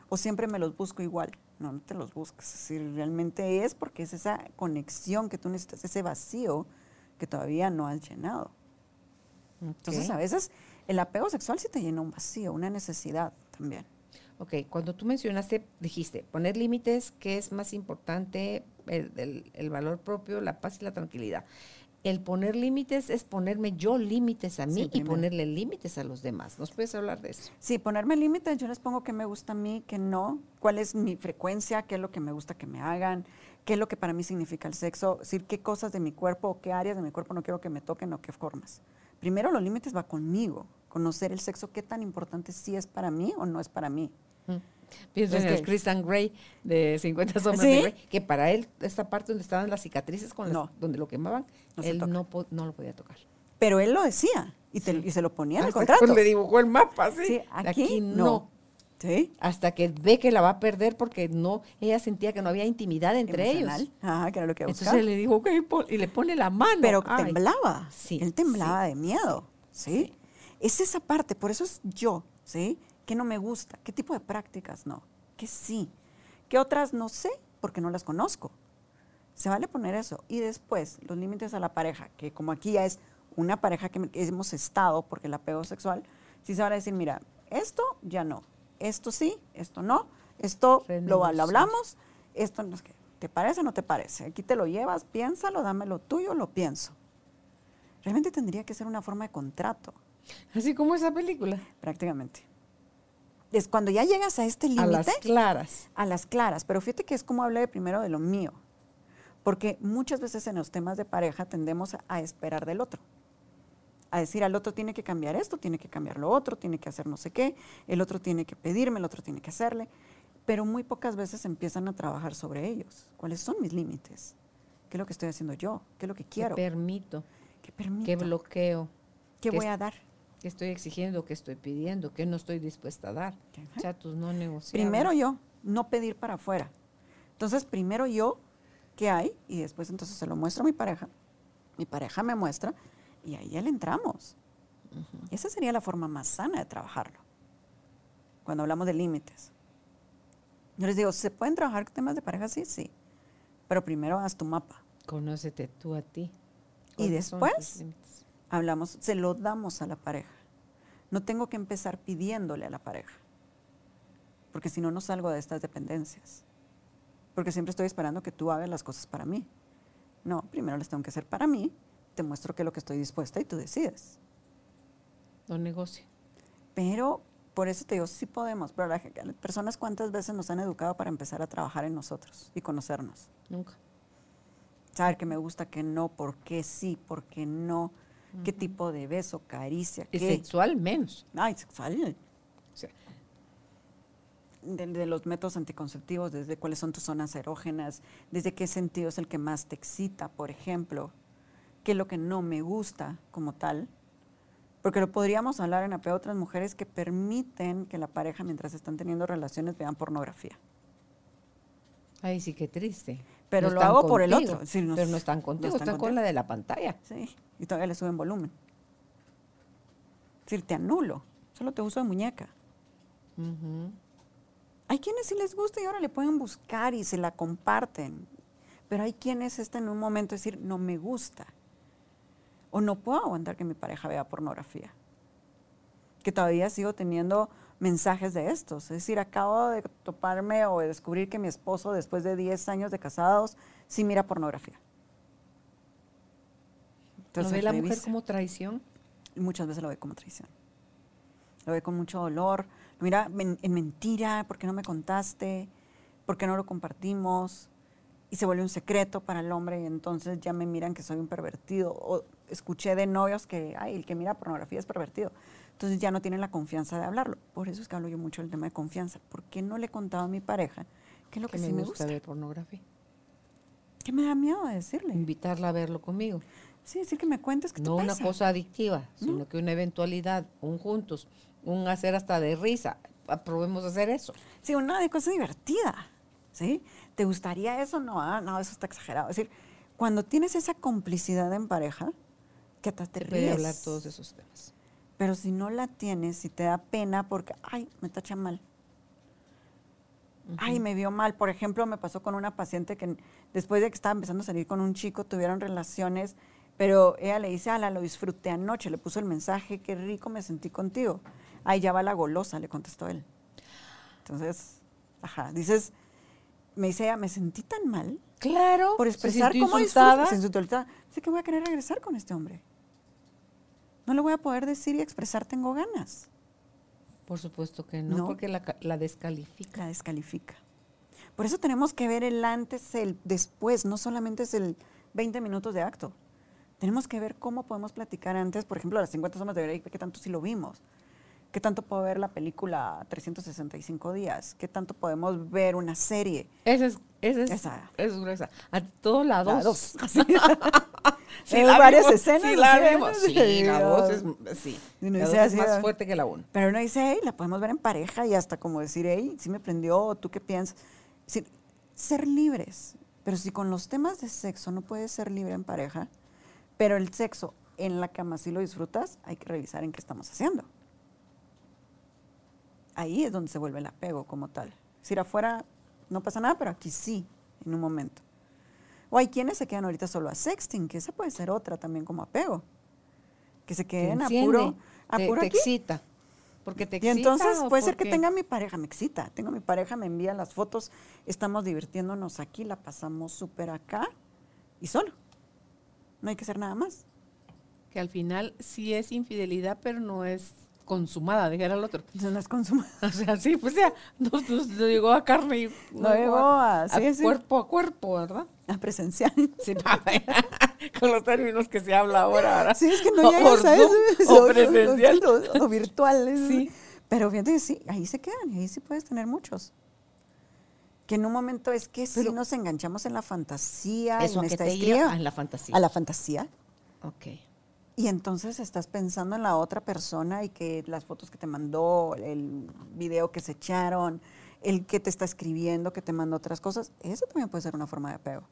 O siempre me los busco igual. No, no te los buscas. Es decir, realmente es porque es esa conexión que tú necesitas, ese vacío que todavía no has llenado. Entonces, Ok. a veces el apego sexual sí te llena un vacío, una necesidad también. Ok, cuando tú mencionaste, dijiste, poner límites, ¿qué es más importante? El, el- el valor propio, la paz y la tranquilidad. El poner límites es ponerme yo límites a mí Sí, y ponerle límites a los demás. ¿Nos puedes hablar de eso? Sí, ponerme límites, yo les pongo qué me gusta a mí, qué no, cuál es mi frecuencia, qué es lo que me gusta que me hagan, qué es lo que para mí significa el sexo, es decir, qué cosas de mi cuerpo o qué áreas de mi cuerpo no quiero que me toquen o qué formas. Primero los límites va conmigo, conocer el sexo, qué tan importante sí es para mí o no es para mí. Pienso en el Christian Grey de 50 sombras ¿Sí? de Grey, que para él, esta parte donde estaban las cicatrices, con las- donde lo quemaban, No él no, lo podía tocar. Pero él lo decía y, te- y se lo ponía en el contrato. Le dibujó el mapa, sí. Sí, aquí, no. ¿Sí? Hasta que ve que la va a perder porque no, ella sentía que no había intimidad entre Emocional. ellos. Ajá, que era lo que Entonces buscaba. le dijo, ok, y le pone la mano. Pero Ay. temblaba. Sí, Él temblaba sí, de miedo. ¿sí? Es esa parte, por eso es yo, ¿sí? ¿Qué no me gusta? ¿Qué tipo de prácticas no? ¿Qué sí? ¿Qué otras no sé? Porque no las conozco. Se vale poner eso. Y después, los límites a la pareja, que como aquí ya es una pareja que hemos estado, porque el apego sexual, sí se vale decir, mira, esto ya no, esto sí, esto no, esto lo, hablamos, esto no es que, ¿te parece o no te parece? Aquí te lo llevas, piénsalo, dame lo tuyo, lo pienso. Realmente tendría que ser una forma de contrato, Así como esa película. prácticamente. Es cuando ya llegas a este A las límite, claras. a las claras, pero fíjate que es como hablé primero de lo mío, porque muchas veces en los temas de pareja tendemos a esperar del otro, a decir al otro tiene que cambiar esto, tiene que cambiar lo otro, tiene que hacer no sé qué, el otro tiene que pedirme, el otro tiene que hacerle, pero muy pocas veces empiezan a trabajar sobre ellos. ¿Cuáles son mis límites? ¿Qué es lo que estoy haciendo yo? ¿Qué es lo que quiero? ¿Qué permito? ¿Qué permito? ¿Qué bloqueo? ¿Qué voy a dar? ¿Qué estoy exigiendo? ¿Qué estoy pidiendo? ¿Qué no estoy dispuesta a dar? Chatos no negociables. Primero yo, no pedir para afuera. Entonces, primero yo, ¿qué hay? Y después entonces se lo muestro a mi pareja. Mi pareja me muestra y ahí ya le entramos. Esa sería la forma más sana de trabajarlo. Cuando hablamos de límites. Yo les digo, ¿se pueden trabajar temas de pareja? Sí, sí. Pero primero haz tu mapa. Conócete tú a ti. Y después hablamos, se lo damos a la pareja. No tengo que empezar pidiéndole a la pareja. Porque si no, no salgo de estas dependencias. Porque siempre estoy esperando que tú hagas las cosas para mí. No, primero las tengo que hacer para mí. Te muestro que es lo que estoy dispuesta y tú decides. No negocio. Pero por eso te digo, sí podemos, pero las personas cuántas veces nos han educado para empezar a trabajar en nosotros y conocernos. Nunca. Saber que me gusta, que no, por qué sí, por qué no, qué tipo de beso, caricia. Y sexual menos. Ay, sexual. de, los métodos anticonceptivos, desde cuáles son tus zonas erógenas, desde qué sentido es el que más te excita, por ejemplo, qué es lo que no me gusta como tal porque lo podríamos hablar en apego a otras mujeres que permiten que la pareja, mientras están teniendo relaciones, vean pornografía. Ay, sí, qué triste. Pero lo hago por el otro. pero no están contigo, están, con la de la pantalla. Sí, y todavía le suben volumen. Es decir, te anulo, solo te uso de muñeca. Hay quienes sí les gusta y ahora le pueden buscar y se la comparten. Pero hay quienes están en un momento de decir, no me gusta o no puedo aguantar que mi pareja vea pornografía. Que todavía sigo teniendo mensajes de estos. Es decir, acabo de toparme o de descubrir que mi esposo, después de 10 años de casados, sí mira pornografía. Entonces, ¿Lo ve la mujer como traición? Muchas veces lo ve como traición. Lo ve con mucho dolor. Mira, en mentira, ¿por qué no me contaste? ¿Por qué no lo compartimos? Y se vuelve un secreto para el hombre y entonces ya me miran que soy un pervertido. O escuché de novios que, ay, el que mira pornografía es pervertido. Entonces ya no tienen la confianza de hablarlo. Por eso es que hablo yo mucho del tema de confianza. ¿Por qué no le contaba a mi pareja qué es lo que, sí me gusta? ver pornografía. ¿Qué me da miedo de decirle? Invitarla a verlo conmigo. Sí, decir que me cuentes que No una cosa adictiva, sino que una eventualidad, un juntos, un hacer hasta de risa. Aprobemos hacer eso. Sí, una de cosa divertida. ¿Sí? ¿Te gustaría eso? No, ah, no, eso está exagerado. Es decir, cuando tienes esa complicidad en pareja, que te, te hablar todos esos temas. Pero si no la tienes, si te da pena porque, ay, me tacha mal. Ay, me vio mal. Por ejemplo, me pasó con una paciente que después de que estaba empezando a salir con un chico, tuvieron relaciones, pero ella le dice, ala, lo disfruté anoche, le puso el mensaje, qué rico me sentí contigo. Ay, ya va la golosa, le contestó él. Entonces, ajá, dices, me dice ella, me sentí tan mal. Claro. Por expresar cómo insultada. Sé que voy a querer regresar con este hombre no le voy a poder decir y expresar tengo ganas. Por supuesto que no, porque la, la, descalifica. La descalifica. Por eso tenemos que ver el antes, el después, no solamente es el 20 minutos de acto. Tenemos que ver cómo podemos platicar antes, por ejemplo, las 50 sombras de Grey, qué tanto sí lo vimos. ¿Qué tanto puedo ver la película 365 días? ¿Qué tanto podemos ver una serie? Esa es, esa es, esa. es gruesa. A todos lados. sí, varias escenas. Sí, la vemos. Sí, la voz es, sí. es más fuerte que la uno. Pero uno dice, hey, la podemos ver en pareja y hasta como decir, hey, sí me prendió, ¿tú qué piensas? ser libres. Pero si con los temas de sexo no puedes ser libre en pareja, pero el sexo en la cama sí lo disfrutas, hay que revisar en qué estamos haciendo. Ahí es donde se vuelve el apego como tal. Si afuera no pasa nada, pero aquí sí, en un momento. O hay quienes se quedan ahorita solo a sexting, que esa puede ser otra también como apego. Que se queden a puro, a te, te excita. Porque te excita. Y entonces puede ser que tenga mi pareja, me excita. Tengo mi pareja, me envía las fotos, estamos divirtiéndonos aquí, la pasamos súper acá y solo. No hay que hacer nada más. Que al final sí es infidelidad, pero no es consumada, dijera el otro. No es consumada. O sea, sí, pues ya, no, llegó a carne y no, llegó a, cuerpo a cuerpo, ¿verdad? A presencial. Sí, con los términos que se habla ahora. Sí, es que no llegas a eso. O, presencial. O, virtual. Sí. Pero fíjate, sí, ahí se quedan y ahí sí puedes tener muchos. que en un momento es que si nos enganchamos en la fantasía, eso te escriba, lleva a la fantasía. a la fantasía, Ok. Y entonces estás pensando en la otra persona y que las fotos que te mandó, el video que se echaron, el que te está escribiendo, que te mandó otras cosas, eso también puede ser una forma de apego.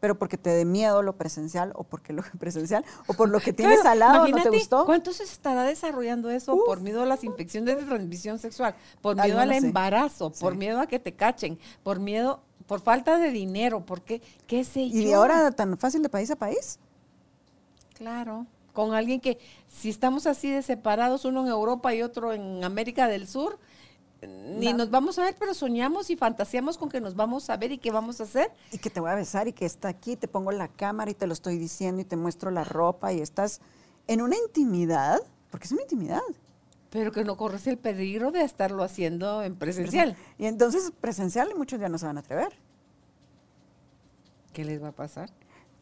Pero porque te dé miedo lo presencial o porque lo presencial o por lo que tienes Claro, al lado no te gustó. ¿Cuánto se estará desarrollando eso por miedo a las infecciones de transmisión sexual? Por miedo al sé. embarazo, por Sí. miedo a que te cachen, por miedo, por falta de dinero, porque, qué sé yo. Y ahora tan fácil de país a país. Claro, con alguien que si estamos así de separados, uno en Europa y otro en América del Sur, ni No. nos vamos a ver, pero soñamos y fantaseamos con que nos vamos a ver y qué vamos a hacer. y que te voy a besar y que está aquí, te pongo la cámara y te lo estoy diciendo y te muestro la ropa y estás en una intimidad, porque es una intimidad. Pero que no corres el peligro de estarlo haciendo en presencial. Y entonces presencial muchos ya no se van a atrever. ¿Qué les va a pasar?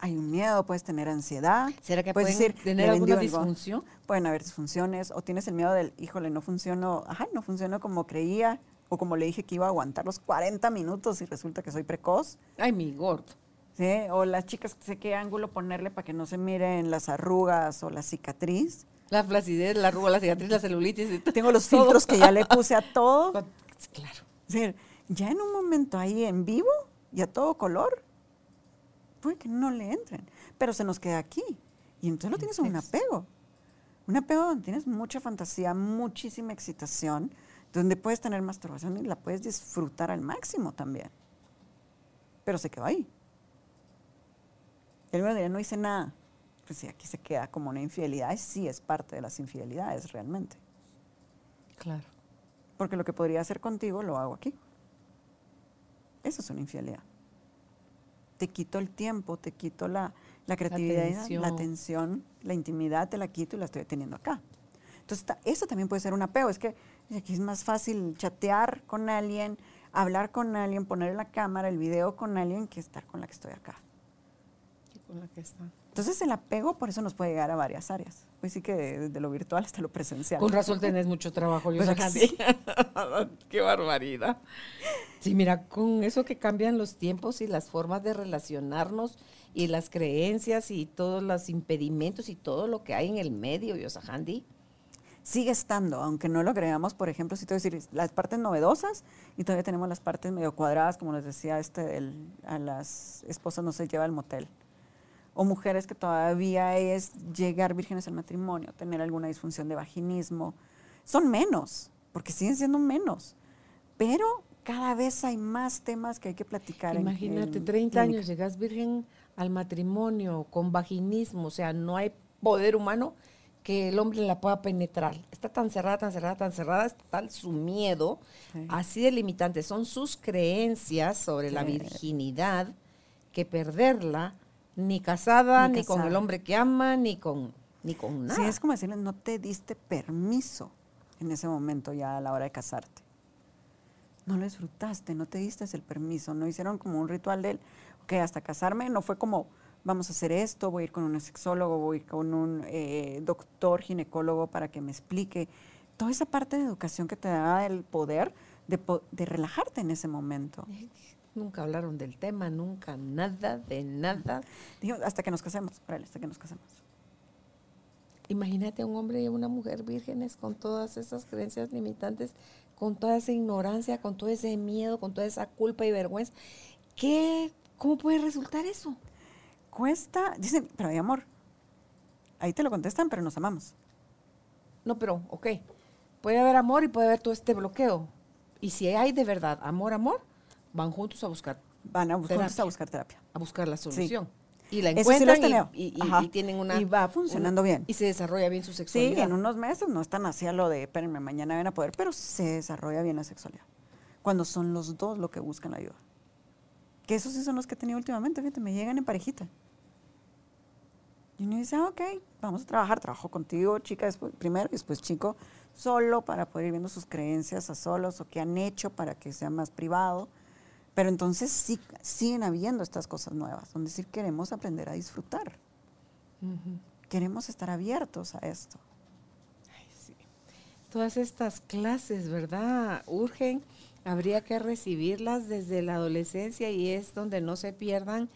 Hay un miedo, puedes tener ansiedad. ¿Será que puedes decir, tener "Me alguna vendió algo". disfunción? Pueden haber disfunciones o tienes el miedo del, híjole, no funcionó, ajá, no funcionó como creía o como le dije que iba a aguantar los 40 minutos y resulta que soy precoz. Ay, mi gordo. ¿sí? O las chicas, sé qué ángulo ponerle para que no se miren las arrugas o la cicatriz. La flacidez, la arruga, la cicatriz, la celulitis. Tengo los todo. filtros que ya le puse a todo. Claro. Es decir, ya en un momento ahí en vivo y a todo color, puede que no le entren, pero se nos queda aquí. Y entonces lo tienes en un apego. Un apego donde tienes mucha fantasía, muchísima excitación, donde puedes tener masturbación y la puedes disfrutar al máximo también. Pero se quedó ahí. Y algunos dirían, no hice nada. Pues sí, aquí se queda como una infidelidad. y Sí, es parte de las infidelidades realmente. Claro. Porque lo que podría hacer contigo lo hago aquí. Eso es una infidelidad. Te quito el tiempo, te quito la, la creatividad, la atención. atención. la intimidad, te la quito y la estoy teniendo acá. Entonces, eso también puede ser un apego. Es que aquí es más fácil chatear con alguien, hablar con alguien, poner la cámara, el video con alguien, que estar con la que estoy acá. Y con la que está. Entonces, el apego por eso nos puede llegar a varias áreas. Pues sí que desde lo virtual hasta lo presencial. Con razón tenés mucho trabajo, yo ¿Verdad que sí. Qué barbaridad. Sí, mira, con eso que cambian los tiempos y las formas de relacionarnos y las creencias y todos los impedimentos y todo lo que hay en el medio, Yosahandi. sigue estando, aunque no lo creamos, por ejemplo, si te voy a decir, las partes novedosas y todavía tenemos las partes medio cuadradas, como les decía, este, del- a las esposas no se lleva al motel. O mujeres que todavía es llegar vírgenes al matrimonio, tener alguna disfunción de vaginismo. Son menos, porque siguen siendo menos. Pero cada vez hay más temas que hay que platicar. en- Imagínate, en 30 clínica. años, llegas virgen al matrimonio con vaginismo, o sea, no hay poder humano que el hombre la pueda penetrar. Está tan cerrada, tan cerrada, tan cerrada, es tal su miedo, Sí. así de limitante, son sus creencias sobre la virginidad, que perderla, ni casada, Ni ni, con el hombre que ama, ni con, ni con nada. Sí, es como decirles, no te diste permiso en ese momento ya a la hora de casarte. No lo disfrutaste, no te diste el permiso, no hicieron como un ritual del, ok, hasta casarme, no fue como, vamos a hacer esto, voy a ir con un sexólogo, voy a ir con un eh, doctor ginecólogo para que me explique. Toda esa parte de educación que te da el poder de, de relajarte en ese momento. Nunca hablaron del tema, nunca, nada, de nada. Digo, hasta que nos casemos, órale, hasta que nos casemos. Imagínate a un hombre y una mujer vírgenes con todas esas creencias limitantes, con toda esa ignorancia, con todo ese miedo, con toda esa culpa y vergüenza. ¿Qué, ¿Cómo puede resultar eso? Cuesta, dicen, pero hay amor. Ahí te lo contestan, pero nos amamos. No, pero, ok, puede haber amor y puede haber todo este bloqueo. Y si hay de verdad amor, amor, van juntos a buscar, Van a, juntos Terapia. a buscar terapia. a buscar la solución. Y la sí encuentran y, y- y- Ajá. y tienen una... Y va funcionando una- bien. Y se desarrolla bien su Sí, sexualidad. en unos meses no están así a lo de, espérenme, mañana van a poder, pero se desarrolla bien la sexualidad. Cuando son los dos lo que buscan la ayuda. Que esos sí son los que he tenido últimamente, fíjate, me llegan en parejita. Y uno dice, ah, ok, vamos a trabajar, trabajo contigo, chica, después, primero, y después chico, solo para poder ir viendo sus creencias a solos o qué han hecho para que sea más privado. Pero entonces sí, siguen habiendo estas cosas nuevas, donde sí queremos aprender a disfrutar. Queremos estar abiertos a esto. Todas estas clases, ¿verdad? Urgen Habría que recibirlas desde la adolescencia y es donde no se pierdan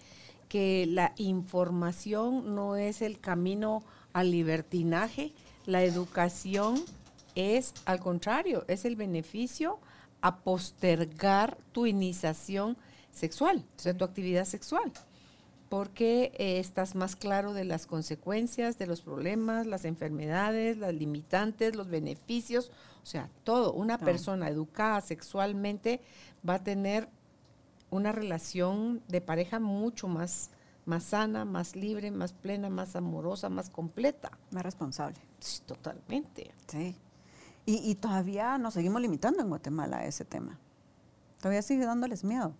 que la información no es el camino al libertinaje, la educación es al contrario, es el beneficio a postergar tu iniciación sexual, o sea, tu actividad sexual, porque eh, estás más claro de las consecuencias, de los problemas, las enfermedades, las limitantes, los beneficios, o sea, todo. Una persona educada sexualmente va a tener una relación de pareja mucho más, más sana, más libre, más plena, más amorosa, más completa. Más responsable. Sí, totalmente. Sí. Y, y, todavía nos seguimos limitando en Guatemala a ese tema. Todavía sigue dándoles miedo.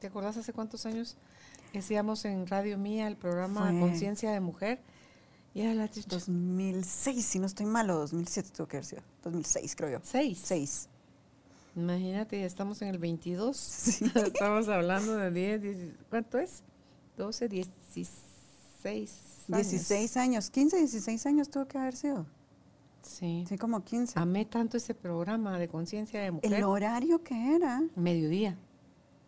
¿Te acuerdas hace cuántos años hacíamos en Radio Mía el programa Conciencia de Mujer? Y era la 2006, si no estoy mal, o 2007 tuvo que haber sido. 2006, creo yo. ¿Seis? Seis. Imagínate, ya estamos en el 22. Sí. estamos hablando de 10, 10, ¿cuánto es? 12, 16 años. 16 años, 15, 16 años tuvo que haber sido. Sí. Sí, como 15. Amé tanto ese programa de conciencia de mujer. El horario que era. Mediodía.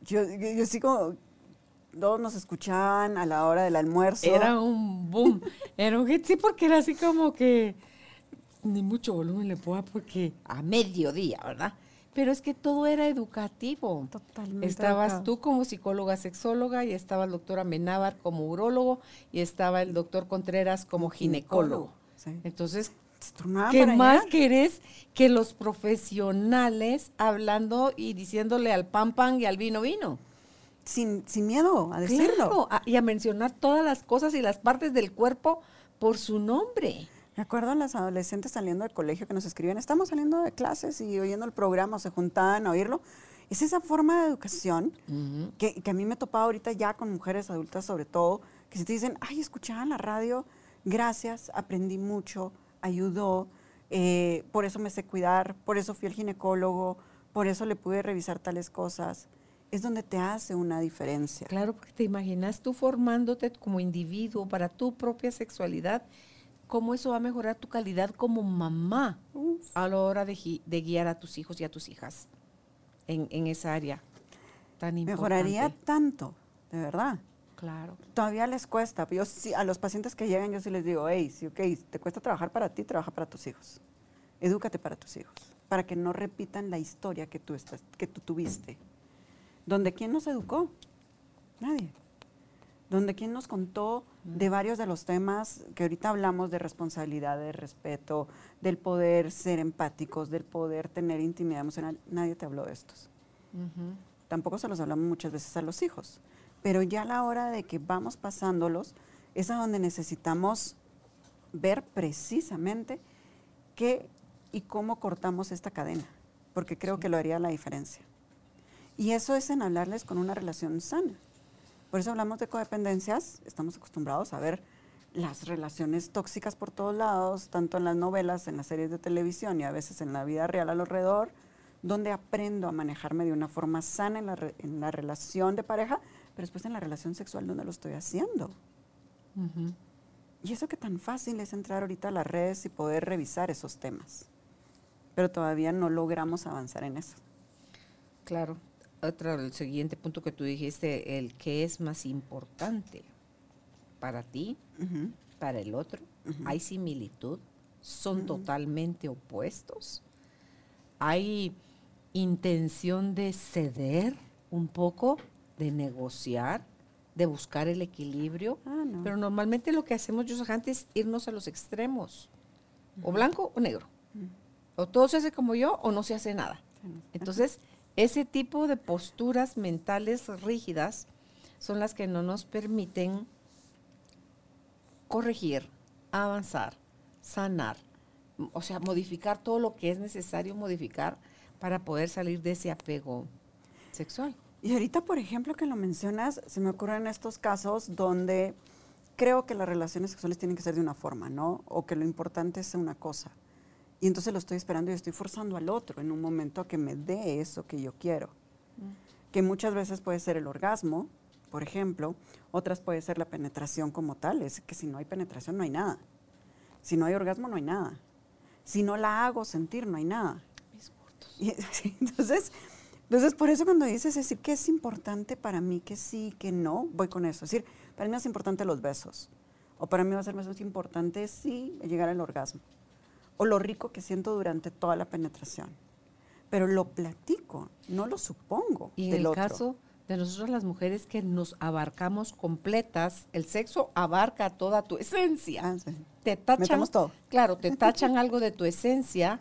Yo, yo, yo sí como, todos nos escuchaban a la hora del almuerzo. Era un boom, era un hit, sí, porque era así como que ni mucho volumen le puedo porque a mediodía, ¿verdad? Pero es que todo era educativo. Totalmente. Estabas tú como psicóloga sexóloga y estaba el doctor Amenábar como urólogo y estaba el doctor Contreras como ginecólogo. Entonces, ¿qué más querés que los profesionales hablando y diciéndole al pan pan y al vino vino? Sin, sin miedo a decirlo. y a mencionar todas las cosas y las partes del cuerpo por su nombre. Me acuerdo las adolescentes saliendo del colegio que nos escribían, estamos saliendo de clases y oyendo el programa, se juntaban a oírlo. Es esa forma de educación que, que, a mí me topado ahorita ya con mujeres adultas sobre todo, que se te dicen, ay, escuchaban la radio, gracias, aprendí mucho, ayudó, eh, por eso me sé cuidar, por eso fui al ginecólogo, por eso le pude revisar tales cosas. Es donde te hace una diferencia. Claro, porque te imaginas tú formándote como individuo para tu propia sexualidad cómo eso va a mejorar tu calidad como mamá a la hora de, guiar a tus hijos y a tus hijas en, esa área tan importante. Mejoraría tanto, de verdad. Claro. Todavía les cuesta. Yo a los pacientes que llegan yo sí les digo, hey, sí, ok, te cuesta trabajar para ti, trabaja para tus hijos. Edúcate para tus hijos, para que no repitan la historia que tú, estás, que tú tuviste. Donde quién nos educó? Nadie donde quien nos contó de varios de los temas que ahorita hablamos de responsabilidad, de respeto, del poder ser empáticos, del poder tener intimidad emocional. Nadie te habló de estos. Tampoco se los hablamos muchas veces a los hijos. Pero ya a la hora de que vamos pasándolos, es a donde necesitamos ver precisamente qué y cómo cortamos esta cadena, porque creo que lo haría la diferencia. Y eso es en hablarles con una relación sana. Por eso hablamos de codependencias, estamos acostumbrados a ver las relaciones tóxicas por todos lados, tanto en las novelas, en las series de televisión y a veces en la vida real alrededor, donde aprendo a manejarme de una forma sana en la, relación de pareja, pero después en la relación sexual donde lo estoy haciendo. Y eso que tan fácil es entrar ahorita a las redes y poder revisar esos temas. Pero todavía no logramos avanzar en eso. Claro, otro, el siguiente punto que tú dijiste, el que es más importante para ti, para el otro, hay similitud, son totalmente opuestos, hay intención de ceder un poco, de negociar, de buscar el equilibrio, ah, pero normalmente lo que hacemos, yo es irnos a los extremos, o blanco o negro, o todo se hace como yo o no se hace nada. Entonces, ese tipo de posturas mentales rígidas son las que no nos permiten corregir, avanzar, sanar, o sea, modificar todo lo que es necesario modificar para poder salir de ese apego sexual. Y ahorita, por ejemplo, que lo mencionas, se me ocurren estos casos donde creo que las relaciones sexuales tienen que ser de una forma, ¿no? O que lo importante es una cosa. Y entonces lo estoy esperando y estoy forzando al otro en un momento a que me dé eso que yo quiero. Mm. Que muchas veces puede ser el orgasmo, por ejemplo, otras puede ser la penetración como tal. Es que si no hay penetración no hay nada. Si no hay orgasmo no hay nada. Si no la hago sentir no hay nada. entonces, entonces, por eso cuando dices decir que es importante para mí, que sí, que no, voy con eso. Es decir, para mí es importante los besos. O para mí va a ser más importante, sí, llegar al orgasmo. O lo rico que siento durante toda la penetración. Pero lo platico, no lo supongo. Y en el caso de nosotros las mujeres que nos abarcamos completas, el sexo abarca toda tu esencia. Ah, te tachan, todo. Claro, te tachan algo de tu esencia,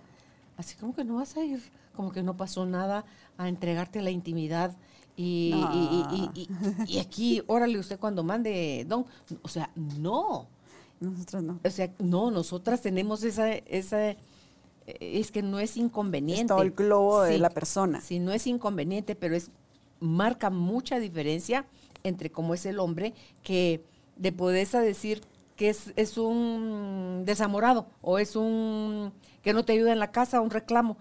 así como que no vas a ir, como que no pasó nada a entregarte la intimidad. Y, y, aquí, órale, usted cuando mande don, o sea, no. Nosotras no. O sea, no, nosotras tenemos esa, esa es que no es inconveniente. Es todo el globo de la persona. Sí, no es inconveniente, pero es marca mucha diferencia entre cómo es el hombre que de poder decir que es, es, un desamorado o es un que no te ayuda en la casa, un reclamo.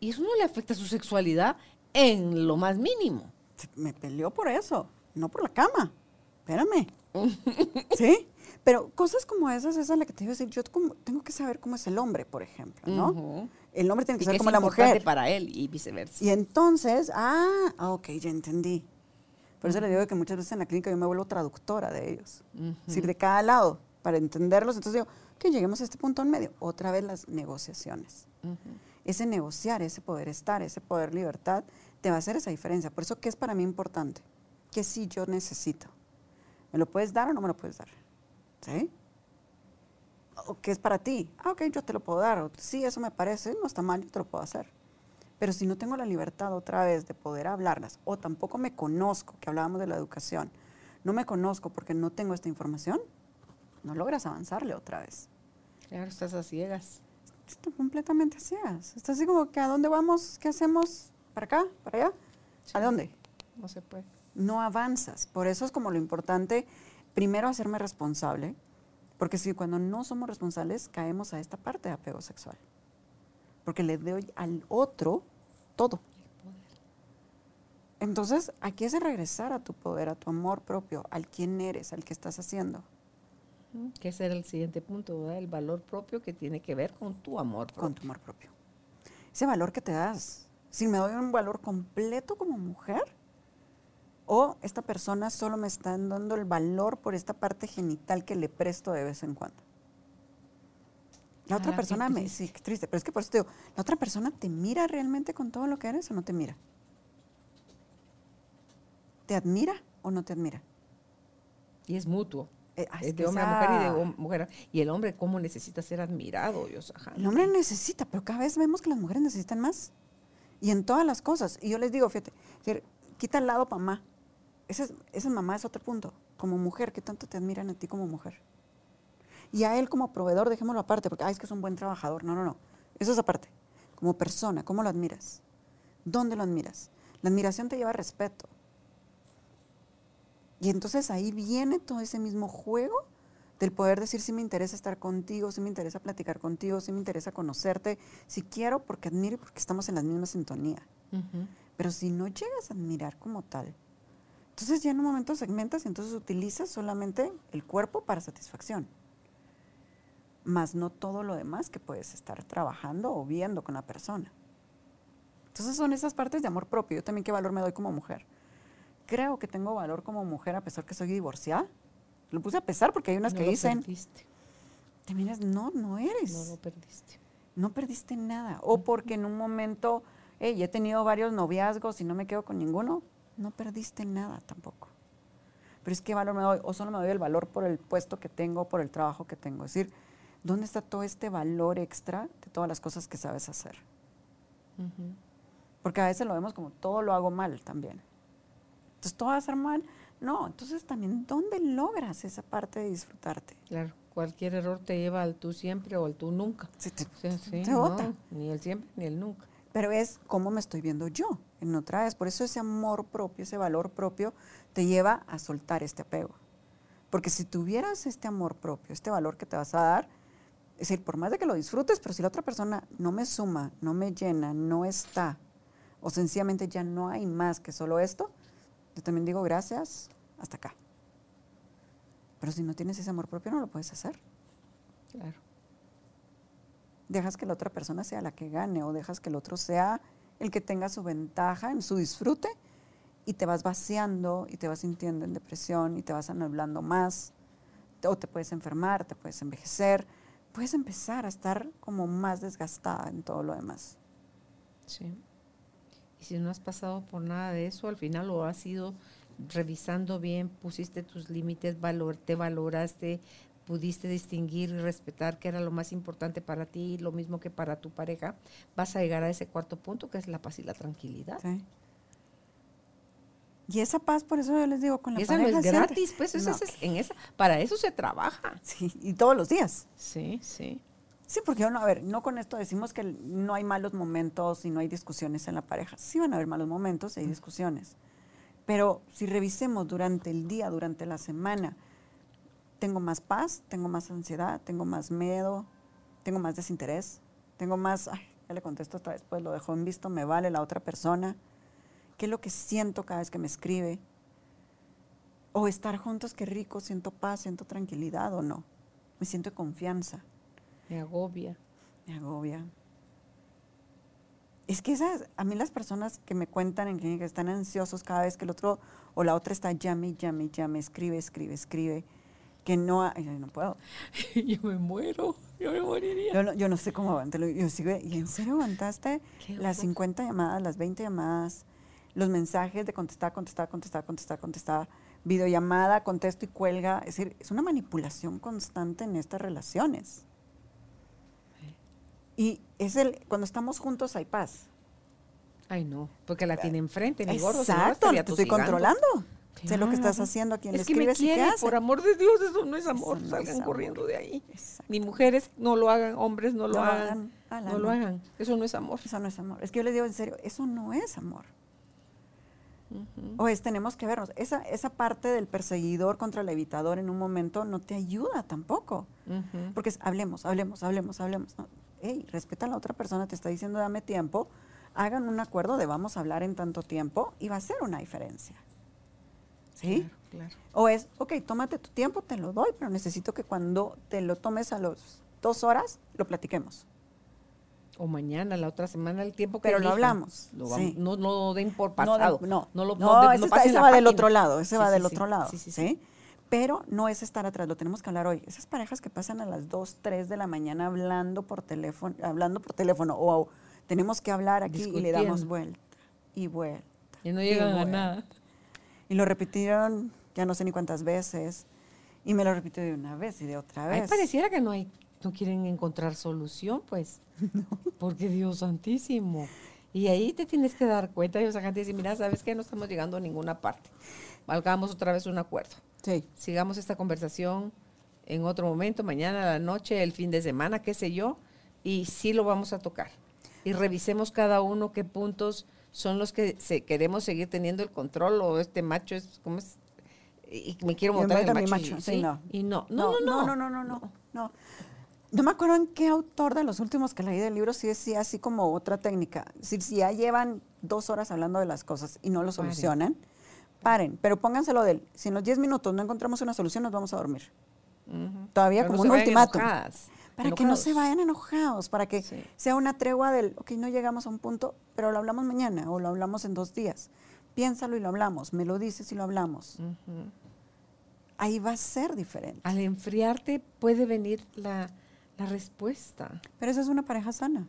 Y eso no le afecta a su sexualidad en lo más mínimo. Me peleó por eso, no por la cama. Espérame. ¿Sí? Pero cosas como esas, esa es la que te iba a decir. Yo tengo que saber cómo es el hombre, por ejemplo, ¿no? El hombre tiene que ser como la mujer. para él y viceversa. Y entonces, ah, ok, ya entendí. Por eso le digo que muchas veces en la clínica yo me vuelvo traductora de ellos. Es decir, de cada lado, para entenderlos. Entonces digo, que lleguemos a este punto en medio. Otra vez las negociaciones ese negociar, ese poder estar, ese poder libertad, te va a hacer esa diferencia. Por eso, ¿qué es para mí importante? ¿Qué sí yo necesito? ¿Me lo puedes dar o no me lo puedes dar? ¿Sí? ¿O qué es para ti? Ah, ok, yo te lo puedo dar. sí, eso me parece, no está mal, yo te lo puedo hacer. Pero si no tengo la libertad otra vez de poder hablarlas, o tampoco me conozco, que hablábamos de la educación, no me conozco porque no tengo esta información, no logras avanzarle otra vez. Claro, estás a ciegas completamente ciegas. Está así como que a dónde vamos, qué hacemos, para acá, para allá, ¿a dónde? No se puede. No avanzas. Por eso es como lo importante, primero hacerme responsable, porque si cuando no somos responsables caemos a esta parte de apego sexual. Porque le doy al otro todo. Entonces, aquí es de regresar a tu poder, a tu amor propio, al quién eres, al que estás haciendo. Que ese era el siguiente punto, el valor propio que tiene que ver con tu amor propio. Con tu amor propio. Ese valor que te das. Si me doy un valor completo como mujer, o esta persona solo me está dando el valor por esta parte genital que le presto de vez en cuando. La otra ah, persona me, sí, qué triste, pero es que por eso te digo, la otra persona te mira realmente con todo lo que eres o no te mira. ¿Te admira o no te admira? Y es mutuo. Eh, es de hombre a mujer y de mujer. Y el hombre, ¿cómo necesita ser admirado, Dios? El hombre necesita, pero cada vez vemos que las mujeres necesitan más. Y en todas las cosas. Y yo les digo, fíjate, quita el lado mamá. Esa, esa mamá es otro punto. Como mujer, ¿qué tanto te admiran a ti como mujer? Y a él como proveedor, dejémoslo aparte, porque, ay, es que es un buen trabajador. No, no, no. Eso es aparte. Como persona, ¿cómo lo admiras? ¿Dónde lo admiras? La admiración te lleva a respeto. Y entonces ahí viene todo ese mismo juego del poder decir si me interesa estar contigo, si me interesa platicar contigo, si me interesa conocerte, si quiero porque admiro y porque estamos en la misma sintonía. Pero si no llegas a admirar como tal, entonces ya en un momento segmentas y entonces utilizas solamente el cuerpo para satisfacción, más no todo lo demás que puedes estar trabajando o viendo con la persona. Entonces son esas partes de amor propio. Yo también qué valor me doy como mujer creo que tengo valor como mujer a pesar que soy divorciada. Lo puse a pesar porque hay unas que dicen... Perdiste. Te miras, no, no eres. No lo perdiste. No perdiste nada. O porque en un momento, hey, he tenido varios noviazgos y no me quedo con ninguno. No perdiste nada tampoco. Pero es que valor me doy, o solo me doy el valor por el puesto que tengo, por el trabajo que tengo. Es decir, ¿dónde está todo este valor extra de todas las cosas que sabes hacer? Porque a veces lo vemos como todo lo hago mal también entonces todo va a ser mal. No, entonces también, ¿dónde logras esa parte de disfrutarte? Claro, cualquier error te lleva al tú siempre o al tú nunca. Sí, te, ni el siempre ni el nunca. Pero es cómo me estoy viendo yo en otra vez. Por eso ese amor propio, ese valor propio, te lleva a soltar este apego. Porque si tuvieras este amor propio, este valor que te vas a dar, es decir, por más de que lo disfrutes, pero si la otra persona no me suma, no me llena, no está, o sencillamente ya no hay más que solo esto, yo también digo gracias, hasta acá. Pero si no tienes ese amor propio, no lo puedes hacer. Claro. dejas que la otra persona sea la que gane o dejas que el otro sea el que tenga su ventaja en su disfrute y te vas vaciando y te vas sintiendo en depresión y te vas anublando más o te puedes enfermar, te puedes envejecer, puedes empezar a estar como más desgastada en todo lo demás. Sí. Y si no has pasado por nada de eso, al final lo has ido revisando bien, pusiste tus límites, valor, te valoraste, pudiste distinguir y respetar qué era lo más importante para ti, lo mismo que para tu pareja, vas a llegar a ese cuarto punto que es la paz y la tranquilidad. Sí. Y esa paz, por eso yo les digo, con la esa no es gratis, pues eso es, en esa, para eso se trabaja. Sí, y todos los días. Sí, sí. Sí, porque a ver, no con esto decimos que no hay malos momentos y no hay discusiones en la pareja. Sí van a haber malos momentos y hay discusiones. Pero si revisemos durante el día, durante la semana, tengo más paz, tengo más ansiedad, tengo más miedo, tengo más desinterés, tengo más, ay, ya le contesto otra vez, pues lo dejo en visto, me vale la otra persona. ¿Qué es lo que siento cada vez que me escribe? O estar juntos, qué rico, siento paz, siento tranquilidad o no. Me siento confianza. Me agobia. Me agobia. Es que esas, a mí las personas que me cuentan en clínica están ansiosos cada vez que el otro o la otra está llame, llame, llame, escribe, escribe, escribe, que no, no puedo. yo me muero, yo me moriría. Yo no, yo no sé cómo aguanté. Yo sigo, ¿y en serio aguantaste las 50 llamadas, las 20 llamadas, los mensajes de contestar, contestar, contestar, contestar, contestar, videollamada, contesto y cuelga? Es decir, es una manipulación constante en estas relaciones. Y es el, cuando estamos juntos hay paz. Ay, no, porque la tiene enfrente, mi gordo. Exacto, te estoy controlando. Sé lo que estás haciendo, a quien es le escribes que me quiere, Por amor de Dios, eso no es amor. Salgan corriendo de ahí. Ni mujeres no lo hagan, hombres no lo hagan. no lo hagan. Eso no es amor. Eso no es amor. Es que yo les digo en serio, eso no es amor. O es, tenemos que vernos. Esa, esa parte del perseguidor contra el evitador en un momento no te ayuda tampoco. Porque es, hablemos, hablemos, hablemos, hablemos. No, hey, respeta a la otra persona, te está diciendo dame tiempo, hagan un acuerdo de vamos a hablar en tanto tiempo y va a ser una diferencia. ¿Sí? Claro, O es, ok, tómate tu tiempo, te lo doy, pero necesito que cuando te lo tomes a los dos horas, lo platiquemos. O mañana, la otra semana, el tiempo que Pero lo hablamos. no, no den por pasado. No, no, lo, no, ese, va del otro lado, ese va del otro lado. sí, sí. Pero no es estar atrás, lo tenemos que hablar hoy. Esas parejas que pasan a las 2, 3 de la mañana hablando por teléfono, hablando por teléfono, o tenemos que hablar aquí y le damos vuelta y vuelta. Y no llegan a nada. Y lo repitieron ya no sé ni cuántas veces. Y me lo repitió de una vez y de otra vez. pareciera que no hay, no quieren encontrar solución, pues. Porque Dios santísimo. Y ahí te tienes que dar cuenta gente dice, mira, ¿sabes qué? No estamos llegando a ninguna parte. Hagamos otra vez un acuerdo. Sigamos esta conversación en otro momento, mañana, a la noche, el fin de semana, qué sé yo, y sí lo vamos a tocar. Y revisemos cada uno qué puntos son los que se, queremos seguir teniendo el control o este macho es, ¿cómo es? Y me quiero montar en el macho. ¿sí? no. Y no. No, no, no, no, no, no, no. No me acuerdo en qué autor de los últimos que leí del libro sí decía así como otra técnica. Si, si ya llevan dos horas hablando de las cosas y no lo solucionan, paren, pero pónganselo de él. Si en los 10 minutos no encontramos una solución, nos vamos a dormir. Todavía como un ultimátum. Para que no se vayan enojados, para que sea una tregua del, ok, no llegamos a un punto, pero lo hablamos mañana o lo hablamos en dos días. Piénsalo y lo hablamos, me lo dices y lo hablamos. Ahí va a ser diferente. Al enfriarte puede venir la, la respuesta. Pero esa es una pareja sana.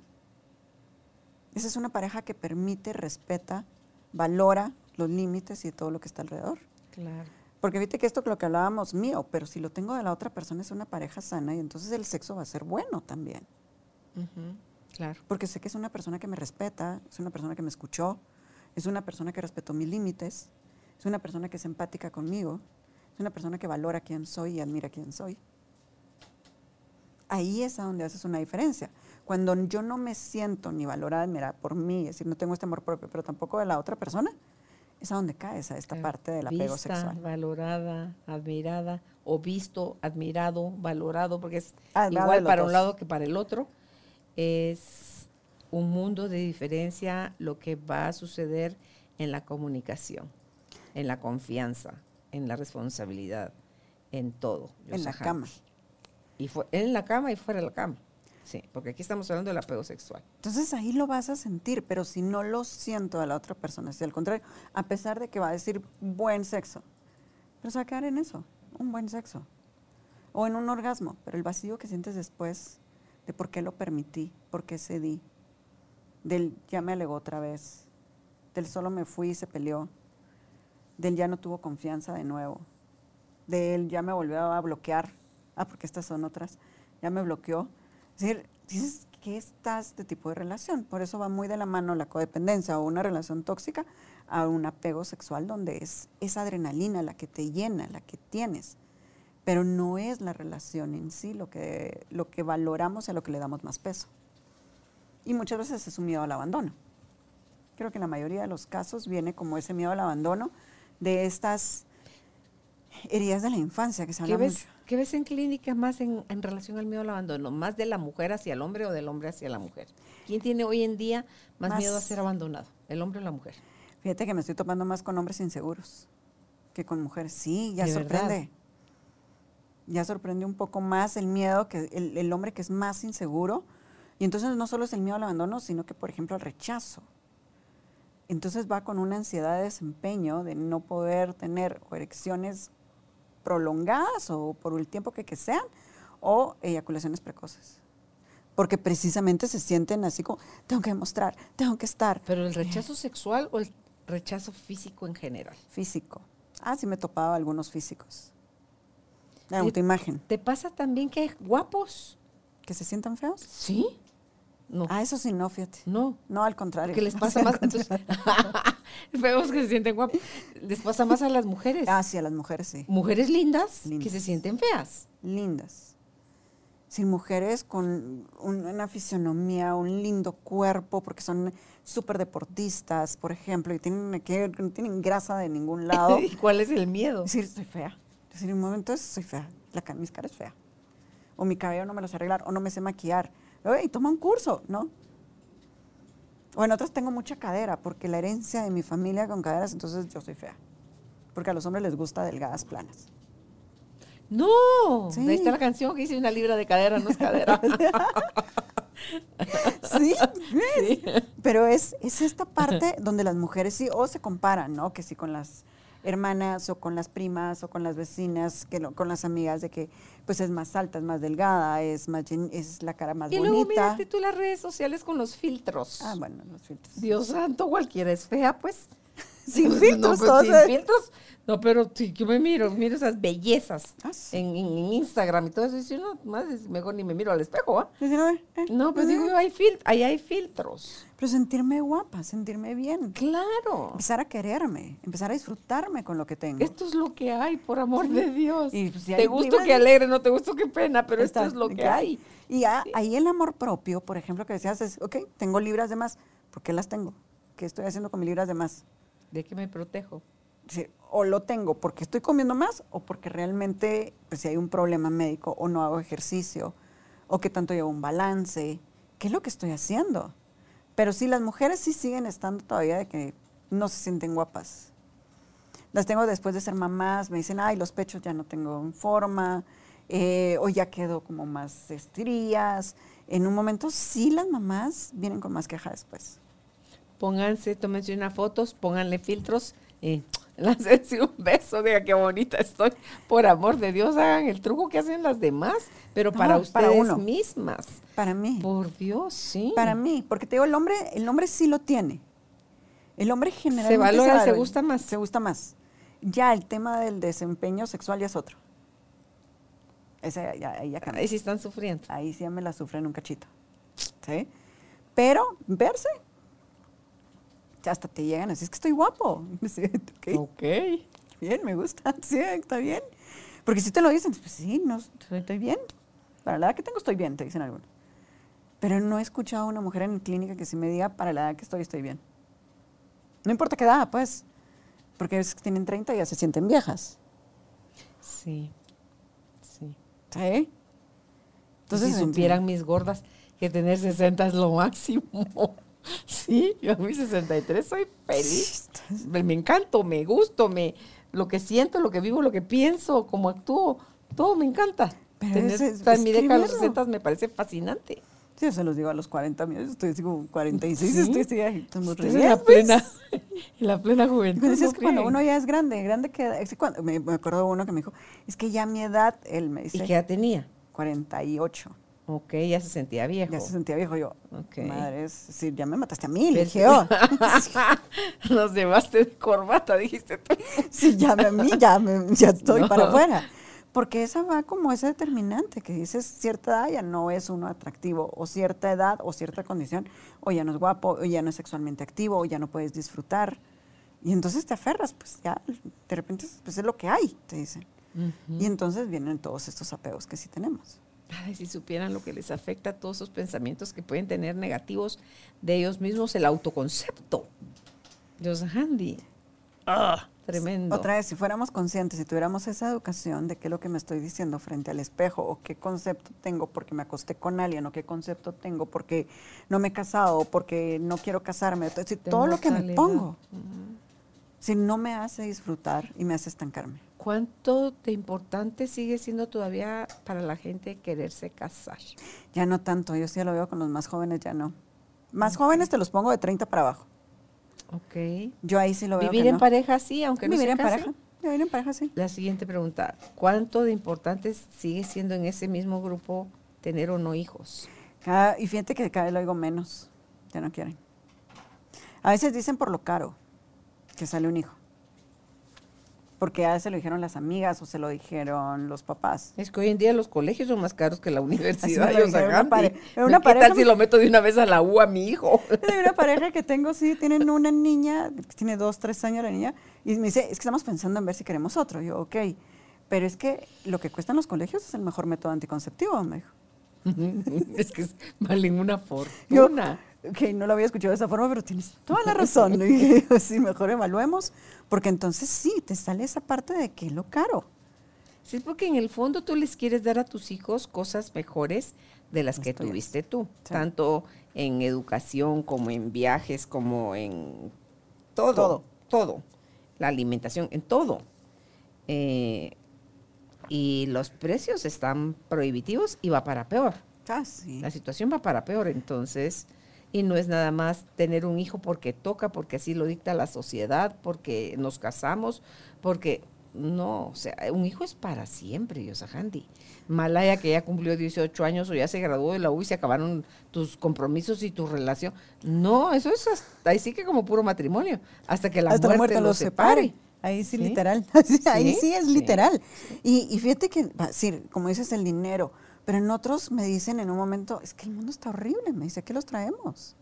Esa es una pareja que permite, respeta, valora los límites y todo lo que está alrededor. Claro. Porque viste que esto es lo que hablábamos mío, pero si lo tengo de la otra persona es una pareja sana y entonces el sexo va a ser bueno también. Claro. Porque sé que es una persona que me respeta, es una persona que me escuchó, es una persona que respetó mis límites, es una persona que es empática conmigo, es una persona que valora quién soy y admira quién soy. Ahí es a donde haces una diferencia. Cuando yo no me siento ni valorada, admirada por mí, es decir, no tengo este amor propio, pero tampoco de la otra persona, es a donde cae esa, esta parte del apego Vista, sexual. valorada, admirada, o visto, admirado, valorado, porque es igual para un lado que para el otro. Es un mundo de diferencia lo que va a suceder en la comunicación, en la confianza, en la responsabilidad, en todo. En la cama. Y fue, en la cama y fuera de la cama. Sí, porque aquí estamos hablando del apego sexual. Entonces ahí lo vas a sentir, pero si no lo siento a la otra persona, si al contrario, a pesar de que va a decir buen sexo, pero se va a quedar en eso, un buen sexo. O en un orgasmo, pero el vacío que sientes después de por qué lo permití, por qué cedí, del ya me alegó otra vez, del solo me fui y se peleó, del ya no tuvo confianza de nuevo, del ya me volvió a bloquear, ah, porque estas son otras, ya me bloqueó es decir, dices, ¿qué estás de tipo de relación? Por eso va muy de la mano la codependencia o una relación tóxica a un apego sexual donde es esa adrenalina la que te llena, la que tienes. Pero no es la relación en sí lo que, lo que valoramos y a lo que le damos más peso. Y muchas veces es un miedo al abandono. Creo que en la mayoría de los casos viene como ese miedo al abandono de estas heridas de la infancia que se habla mucho. ¿Qué ves en clínica más en, relación al miedo al abandono? ¿Más de la mujer hacia el hombre o del hombre hacia la mujer? ¿Quién tiene hoy en día más, miedo a ser abandonado? ¿El hombre o la mujer? Fíjate que me estoy topando más con hombres inseguros que con mujeres. Sí, ya sorprende. Ya sorprende un poco más el miedo que el, el hombre que es más inseguro. Y entonces no solo es el miedo al abandono, sino que, por ejemplo, al rechazo. Entonces va con una ansiedad de desempeño, de no poder tener erecciones prolongadas o por el tiempo que, que sean, o eyaculaciones precoces. Porque precisamente se sienten así como, tengo que demostrar, tengo que estar. ¿Pero el rechazo sexual o el rechazo físico en general? Físico. Ah, sí me topaba algunos físicos. La autoimagen. ¿Te pasa también que guapos? ¿Que se sientan feos? Sí. No. Ah, eso sí, no, fíjate. No. No, al contrario. Que les pasa más. Entonces, vemos que se sienten guapos. Les pasa más a las mujeres. Ah, sí, a las mujeres sí. Mujeres lindas, que se sienten feas. Lindas. Sin mujeres con una fisionomía, un lindo cuerpo, porque son súper deportistas, por ejemplo, y tienen, que, no tienen grasa de ningún lado. ¿Y cuál es el miedo? Decir, soy fea. Decir, en un momento soy fea. La, mi cara es fea. O mi cabello no me lo sé arreglar, o no me sé maquillar y toma un curso, ¿no? O en otras tengo mucha cadera, porque la herencia de mi familia con caderas, entonces yo soy fea. Porque a los hombres les gusta delgadas planas. No, ahí está la canción que dice una libra de cadera, no es cadera. ¿Sí? sí. Pero es, es esta parte donde las mujeres sí, o se comparan, ¿no? Que sí con las hermanas o con las primas o con las vecinas, que con las amigas de que pues es más alta, es más delgada, es más es la cara más bonita. Y luego mírate tú las redes sociales con los filtros. Ah, bueno, los filtros. Dios santo, cualquiera es fea, pues. Sin filtros, no, pues, sin filtros. No, pero si yo me miro, miro esas bellezas ah, en, Instagram y todo eso. Y no, más mejor ni me miro al espejo, ¿ah? ¿eh? no, pues digo, hay ahí hay filtros. Pero sentirme guapa, sentirme bien. Claro. Empezar a quererme, empezar a disfrutarme con lo que tengo. Esto es lo que hay, por amor de Dios. Y, pues, te gusto que alegre, no te gusto que pena, pero esto es lo que hay. Y ahí el amor propio, por ejemplo, que decías es, ok, tengo libras de más. ¿Por qué las tengo? ¿Qué estoy haciendo con mis libras de más? ¿De qué me protejo? o lo tengo porque estoy comiendo más o porque realmente pues, si hay un problema médico o no hago ejercicio o que tanto llevo un balance. ¿Qué es lo que estoy haciendo? Pero sí, las mujeres sí siguen estando todavía de que no se sienten guapas. Las tengo después de ser mamás, me dicen, ay, los pechos ya no tengo en forma, eh, o ya quedo como más estrías. En un momento sí las mamás vienen con más queja después. Pónganse, tómense unas fotos, pónganle filtros y Láncense un beso, diga qué bonita estoy. Por amor de Dios, hagan el truco que hacen las demás, pero para ustedes mismas. Para mí. Por Dios, sí. Para mí, porque te digo, el hombre, el hombre sí lo tiene. El hombre generalmente se valora, se, gusta más. Se gusta más. Ya el tema del desempeño sexual ya es otro. Ese ya, ahí ya Ahí sí están sufriendo. Ahí sí ya me la sufren un cachito. ¿Sí? Pero verse, hasta te llegan así, es que estoy guapo. ok. Bien, me gusta, sí, está bien. Porque si te lo dicen, pues sí, no, estoy bien. Para la edad que tengo estoy bien, te dicen algunos. Pero no he escuchado a una mujer en clínica que se me diga, para la edad que estoy, estoy bien. No importa qué edad, pues. Porque a veces que tienen 30 y ya se sienten viejas. Sí, sí. ¿Sí? Entonces, si supieran mis gordas que tener 60 es lo máximo. Sí, yo a mis 63 soy feliz. Me encanto, me gusto, me, lo que siento, lo que vivo, lo que pienso, cómo actúo, todo me encanta. Pero en mi década de los 60 me parece fascinante. Sí, yo se los digo a los 40 años, estoy como 46, Sí. estoy re en la plena, en la plena juventud. Es ¿no que cuando uno ya es grande, grande que es que cuando, me, me acuerdo de uno que me dijo, es que ya mi edad, él me ¿Y dice, qué edad tenía? 48. Ok, ya se sentía viejo. Ya se sentía viejo yo. Ok. Madre, es decir, ya me mataste a mí, le dije, oh, Nos llevaste de corbata, dijiste tú. sí, ya me- a mí, ya, me- ya estoy No. para afuera. Porque esa va como ese determinante, que dices cierta edad ya no es uno atractivo, o cierta edad, o cierta condición, o ya no es guapo, o ya no es sexualmente activo, o ya no puedes disfrutar. Y entonces te aferras, pues ya, de repente pues es lo que hay, te dicen. Y entonces vienen todos estos apegos que sí tenemos. Ay, si supieran lo que les afecta a todos esos pensamientos que pueden tener negativos de ellos mismos, el autoconcepto. Dios handy. Ah, tremendo. Otra vez, si fuéramos conscientes, si tuviéramos esa educación de qué es lo que me estoy diciendo frente al espejo, o qué concepto tengo porque me acosté con alguien, o qué concepto tengo porque no me he casado, o porque no quiero casarme, entonces, todo lo que me pongo, si no me hace disfrutar y me hace estancarme. ¿Cuánto de importante sigue siendo todavía para la gente quererse casar? Ya no tanto, yo sí lo veo con los más jóvenes, ya no. Más jóvenes te los pongo de 30 para abajo. Ok. Yo ahí sí lo veo Vivir que en no. pareja sí, aunque no Vivir se en pareja. Vivir en pareja, sí. La siguiente pregunta, ¿cuánto de importante sigue siendo en ese mismo grupo tener o no hijos? Cada- y fíjate que cada vez lo oigo menos. Ya no quieren. A veces dicen por lo caro que sale un hijo. Porque ya se lo dijeron las amigas o se lo dijeron los papás. Es que hoy en día los colegios son más caros que la universidad. yo una ¿Qué tal si lo meto de una vez a la U a mi hijo? Hay una pareja que tengo, sí, tienen una niña, que tiene dos, tres años la niña, y me dice, es que estamos pensando en ver si queremos otro. Yo, ok, pero es que lo que cuestan los colegios es el mejor método anticonceptivo, me dijo. es que es- valen una Yo, fortuna. Ok, no lo había escuchado de esa forma, pero tienes toda la razón. Dije, yo, sí, mejor evaluemos, porque entonces sí, te sale esa parte de que es lo caro. Sí, porque en el fondo tú les quieres dar a tus hijos cosas mejores de las que tuviste tú, Sí. tanto en educación como en viajes, como en todo, Todo. todo, la alimentación, en todo. Eh, y los precios están prohibitivos y va para peor. Ah, sí. La situación va para peor, entonces, y no es nada más tener un hijo porque toca, porque así lo dicta la sociedad, porque nos casamos, porque no, o sea, un hijo es para siempre, Yosahandi. Malaya que ya cumplió 18 años o ya se graduó de la U y se acabaron tus compromisos y tu relación. No, eso es hasta, ahí sí que como puro matrimonio, hasta que la Hasta la muerte, muerte los separe. separe. Ahí sí, Sí. literal. Ahí Sí, sí es sí. literal. Y, y fíjate que, como dices, el dinero, pero en otros me dicen en un momento, es que el mundo está horrible, me dice, ¿qué los traemos?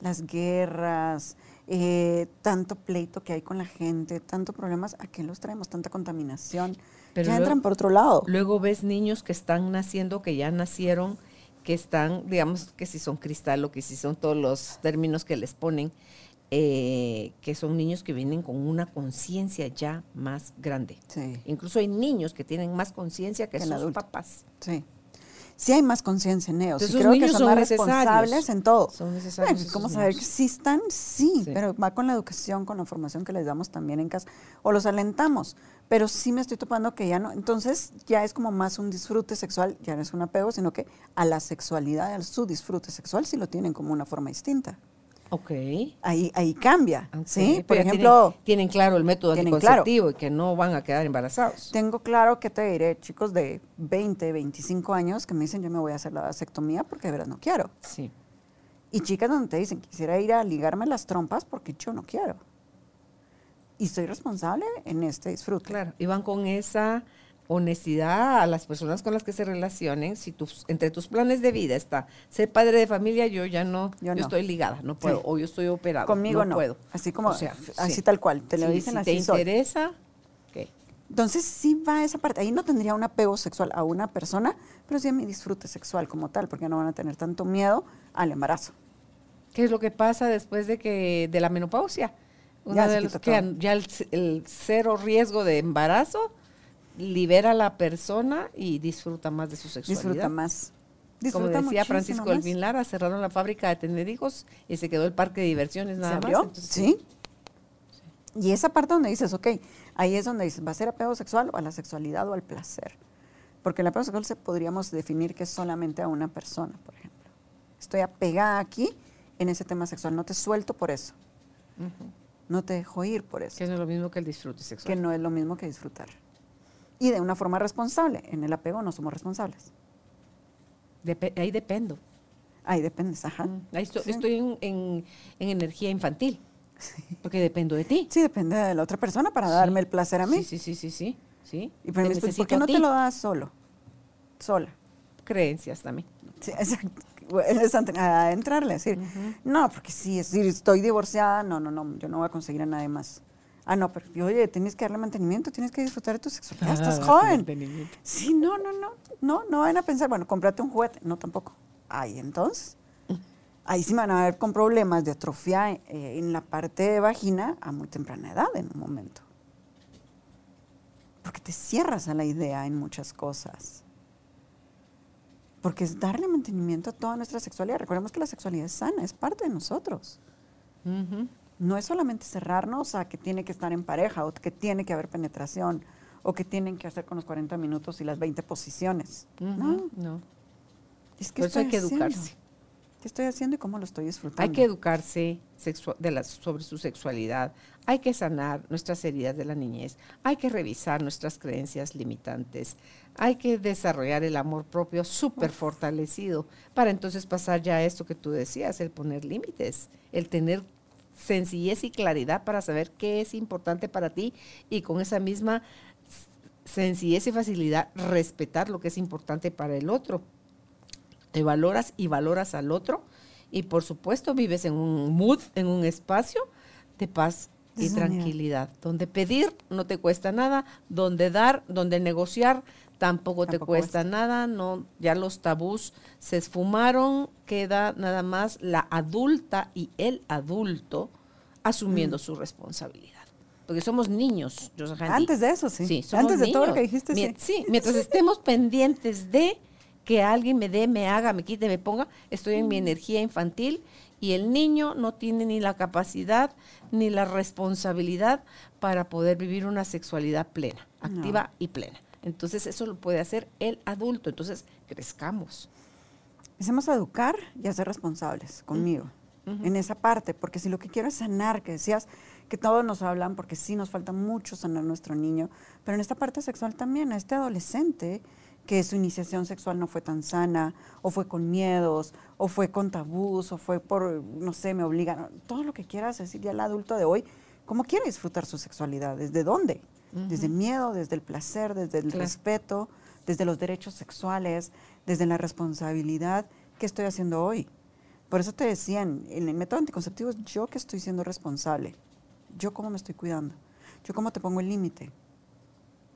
Las guerras, eh, tanto pleito que hay con la gente, tanto problemas, ¿a qué los traemos? Tanta contaminación. Pero ya luego- entran por otro lado. Luego ves niños que están naciendo, que ya nacieron, que están, digamos, que si son cristal o que si son todos los términos que les ponen, eh, que son niños que vienen con una conciencia ya más grande. Sí, Incluso hay niños que tienen más conciencia que Que sus papás. sí. Sí hay más conciencia en ellos. Entonces, y creo que son, son más responsables en todo. Son necesarios Bueno, ¿Cómo saber que existan? Sí, Sí. pero va con la educación, con la formación que les damos también en casa. O los alentamos. Pero sí me estoy topando que ya no. Entonces ya es como más un disfrute sexual, ya no es un apego, sino que a la sexualidad, a su disfrute sexual, sí lo tienen como una forma distinta. Ok. Ahí, ahí cambia. ok, ¿sí? Por pero ejemplo, tienen, tienen claro el método claro. anticonceptivo y que no van a quedar embarazados. tengo claro que te diré, chicos de 20, 25 años que me dicen yo me voy a hacer la vasectomía porque de verdad no quiero. Sí. Y chicas donde te dicen, quisiera ir a ligarme las trompas porque yo no quiero. Y soy responsable en este disfrute. Claro, y van con esa honestidad a las personas con las que se relacionen. Si tus, entre tus planes de vida está ser padre de familia, yo ya no, yo, Yo no. estoy ligada, no puedo, Sí. o yo estoy operado. Conmigo no. puedo. Así como, O sea, así sí. tal cual, te lo Sí, dicen si así te soy. interesa. Entonces sí va esa parte. Ahí no tendría un apego sexual a una persona, pero sí a mi disfrute sexual como tal, porque no van a tener tanto miedo al embarazo. ¿Qué es lo que pasa después de que de la menopausia? Uno Ya de los que ya el, el cero riesgo de embarazo libera a la persona y disfruta más de su sexualidad. Disfruta más. Como Disfruta decía muchísimo Francisco más. Elvin Lara, cerraron la fábrica de tener hijos y se quedó el parque de diversiones ¿Se nada más. abrió? entonces, sí. Y esa parte donde dices, ok, ahí es donde dices, ¿va a ser apego sexual o a la sexualidad o al placer? Porque el apego sexual se podríamos definir que es solamente a una persona, por ejemplo. estoy apegada aquí en ese tema sexual, no te suelto por eso. No te dejo ir por eso. Que no es lo mismo que el disfrute sexual. Que no es lo mismo que disfrutar. Y de una forma responsable. En el apego no somos responsables. ahí dependo. Ahí dependes, ajá. Ahí estoy, en, energía infantil. Porque dependo de ti. Sí, depende de la otra persona para darme el placer a mí. Sí, sí, sí, sí. sí. Y ¿por qué no te lo das solo? Sola. Creencias también. Sí, exacto. Es a entrarle, decir, no, porque sí, es decir, estoy divorciada, no, no, no, yo no voy a conseguir a nadie más. Ah, no, pero oye, tienes que darle mantenimiento, tienes que disfrutar de tu sexualidad, estás ah, joven. Sí, no, no, no, no, no van a pensar, bueno, cómprate un juguete, no tampoco. Ay, entonces, ahí sí van a ver con problemas de atrofia eh, en la parte de vagina a muy temprana edad en un momento. Porque te cierras a la idea en muchas cosas porque es darle mantenimiento a toda nuestra sexualidad. Recordemos que la sexualidad es sana, es parte de nosotros. No es solamente cerrarnos a que tiene que estar en pareja o que tiene que haber penetración o que tienen que hacer con los 40 minutos y las 20 posiciones. No. No. Es que hay que educarse. ¿Qué estoy haciendo y cómo lo estoy disfrutando? Hay que educarse de sobre su sexualidad, hay que sanar nuestras heridas de la niñez, hay que revisar nuestras creencias limitantes, hay que desarrollar el amor propio súper fortalecido para entonces pasar ya a esto que tú decías, el poner límites, el tener sencillez y claridad para saber qué es importante para ti y con esa misma sencillez y facilidad respetar lo que es importante para el otro. Te valoras y valoras al otro y por supuesto vives en un mood, en un espacio de paz y tranquilidad, donde pedir no te cuesta nada, donde dar, donde negociar tampoco, te cuesta, nada, no ya los tabús se esfumaron, queda nada más la adulta y el adulto asumiendo mm. su responsabilidad. Porque somos niños, Antes de eso, sí. Antes de todo lo que dijiste, sí. Sí, mientras estemos pendientes de que alguien me dé, me haga, me quite, me ponga, estoy en mi energía infantil y el niño no tiene ni la capacidad ni la responsabilidad para poder vivir una sexualidad plena, activa y plena. Entonces eso lo puede hacer el adulto, entonces crezcamos. Empecemos a educar y a ser responsables conmigo en esa parte, porque si lo que quiero es sanar, que decías que todos nos hablan, porque sí nos falta mucho sanar nuestro niño, pero en esta parte sexual también, a este adolescente, que su iniciación sexual no fue tan sana, o fue con miedos, o fue con tabús, o fue por, no sé, me obligan, todo lo que quieras decir ya el adulto de hoy, ¿cómo quiere disfrutar su sexualidad? ¿Desde dónde? Desde el miedo, desde el placer, desde el respeto, desde los derechos sexuales, desde la responsabilidad. ¿Qué estoy haciendo hoy? Por eso te decían, en el método anticonceptivo es yo que estoy siendo responsable. Yo cómo me estoy cuidando. Yo cómo te pongo el límite.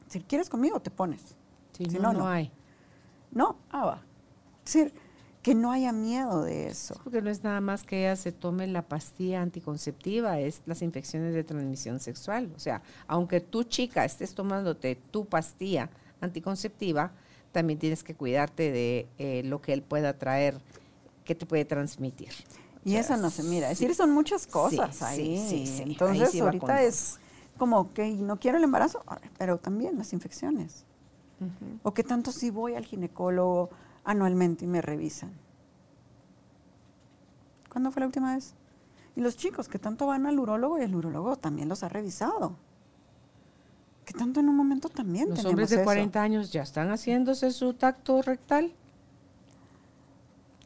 Si quieres conmigo, te pones si no, no, hay. No, ah, va. Es decir, que no haya miedo de eso. porque no es nada más que ella se tome la pastilla anticonceptiva, es las infecciones de transmisión sexual. O sea, aunque tú chica estés tomándote tu pastilla anticonceptiva, también tienes que cuidarte de eh, lo que él pueda traer, que te puede transmitir. Y eso no se mira. Es decir, son muchas cosas ahí. Sí, Entonces, ahorita es como que no quiero el embarazo, pero también las infecciones. O que tanto si voy al ginecólogo anualmente y me revisan. ¿Cuándo fue la última vez? Y los chicos que tanto van al urólogo y el urólogo también los ha revisado. Que tanto en un momento también Los hombres de 40 años ya están haciéndose su tacto rectal.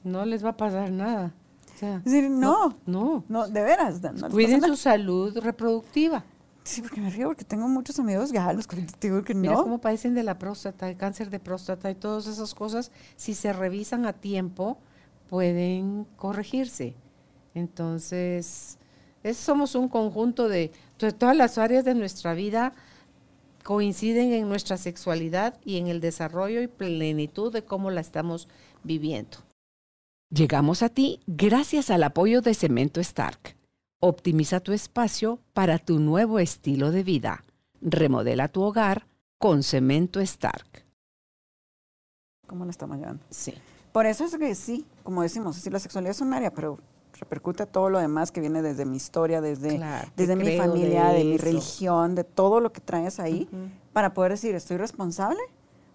No les va a pasar nada. es decir, no, no, no, de veras. Cuiden su salud reproductiva. Sí, porque me río porque tengo muchos amigos ya los que digo que Mira cómo padecen de la próstata, el cáncer de próstata y todas esas cosas, si se revisan a tiempo, pueden corregirse. Entonces, somos un conjunto de, de todas las áreas de nuestra vida coinciden en nuestra sexualidad y en el desarrollo y plenitud de cómo la estamos viviendo. Llegamos a ti gracias al apoyo de Cemento Stark Optimiza tu espacio para tu nuevo estilo de vida. Remodela tu hogar con Cemento Stark. ¿Cómo la estamos llevando? Sí. Por eso es que sí, como decimos, si la sexualidad es un área, pero repercute a todo lo demás que viene desde mi historia, desde, desde mi familia, de, mi religión, de todo lo que traes ahí, para poder decir, ¿estoy responsable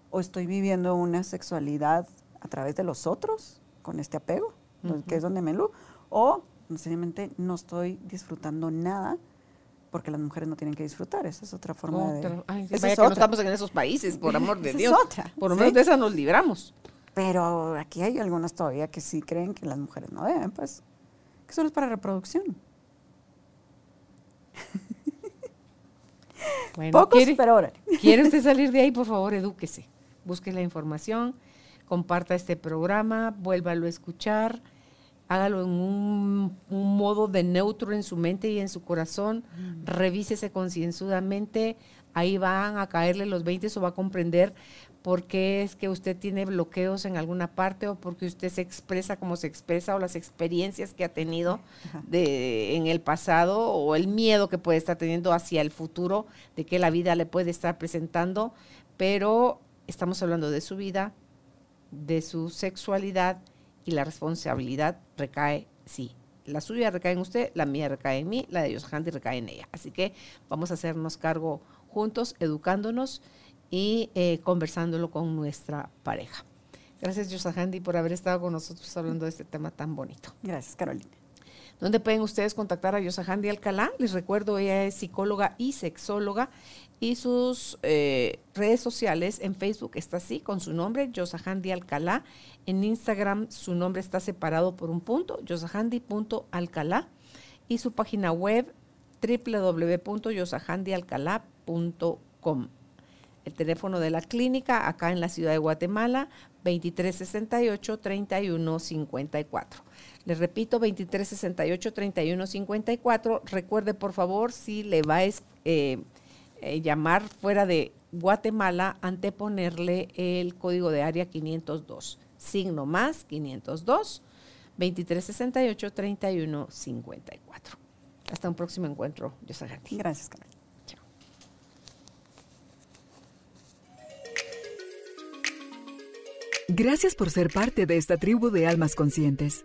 o estoy viviendo una sexualidad a través de los otros con este apego? que es donde me lo, o necesariamente no estoy disfrutando nada porque las mujeres no tienen que disfrutar. Esa es otra forma de... Ay, vaya que no estamos en esos países, por amor de Dios. Es otra. Por lo menos de esa nos libramos. Pero aquí hay algunas todavía que sí creen que las mujeres no deben, pues, que solo es para reproducción. Bueno, Pocos, pero ahora. ¿Quiere usted salir de ahí? Por favor, edúquese. Busque la información, comparta este programa, vuélvalo a escuchar hágalo en un, modo de neutro en su mente y en su corazón, mm. revísese concienzudamente, ahí van a caerle los 20 o va a comprender por qué es que usted tiene bloqueos en alguna parte o porque usted se expresa como se expresa o las experiencias que ha tenido de, en el pasado o el miedo que puede estar teniendo hacia el futuro de que la vida le puede estar presentando, pero estamos hablando de su vida, de su sexualidad y la responsabilidad recae, sí, la suya recae en usted, la mía recae en mí, la de Handy recae en ella. Así que vamos a hacernos cargo juntos, educándonos y eh, conversándolo con nuestra pareja. Gracias, Handy, por haber estado con nosotros hablando de este tema tan bonito. Gracias, Carolina. ¿Dónde pueden ustedes contactar a Yosahandi Alcalá? Les recuerdo, ella es psicóloga y sexóloga y sus eh, redes sociales en Facebook está así, con su nombre, Yosahandi Alcalá. En Instagram su nombre está separado por un punto, yosahandi.alcalá. Y su página web, www.yosahandialcalá.com. El teléfono de la clínica acá en la ciudad de Guatemala, 2368-3154. Les repito, 2368-3154. Recuerde, por favor, si le va a eh, eh, llamar fuera de Guatemala, anteponerle el código de área 502. Signo más 502 2368 3154. Hasta un próximo encuentro. Yo soy Gracias, Carmen. Chao. Gracias por ser parte de esta tribu de almas conscientes.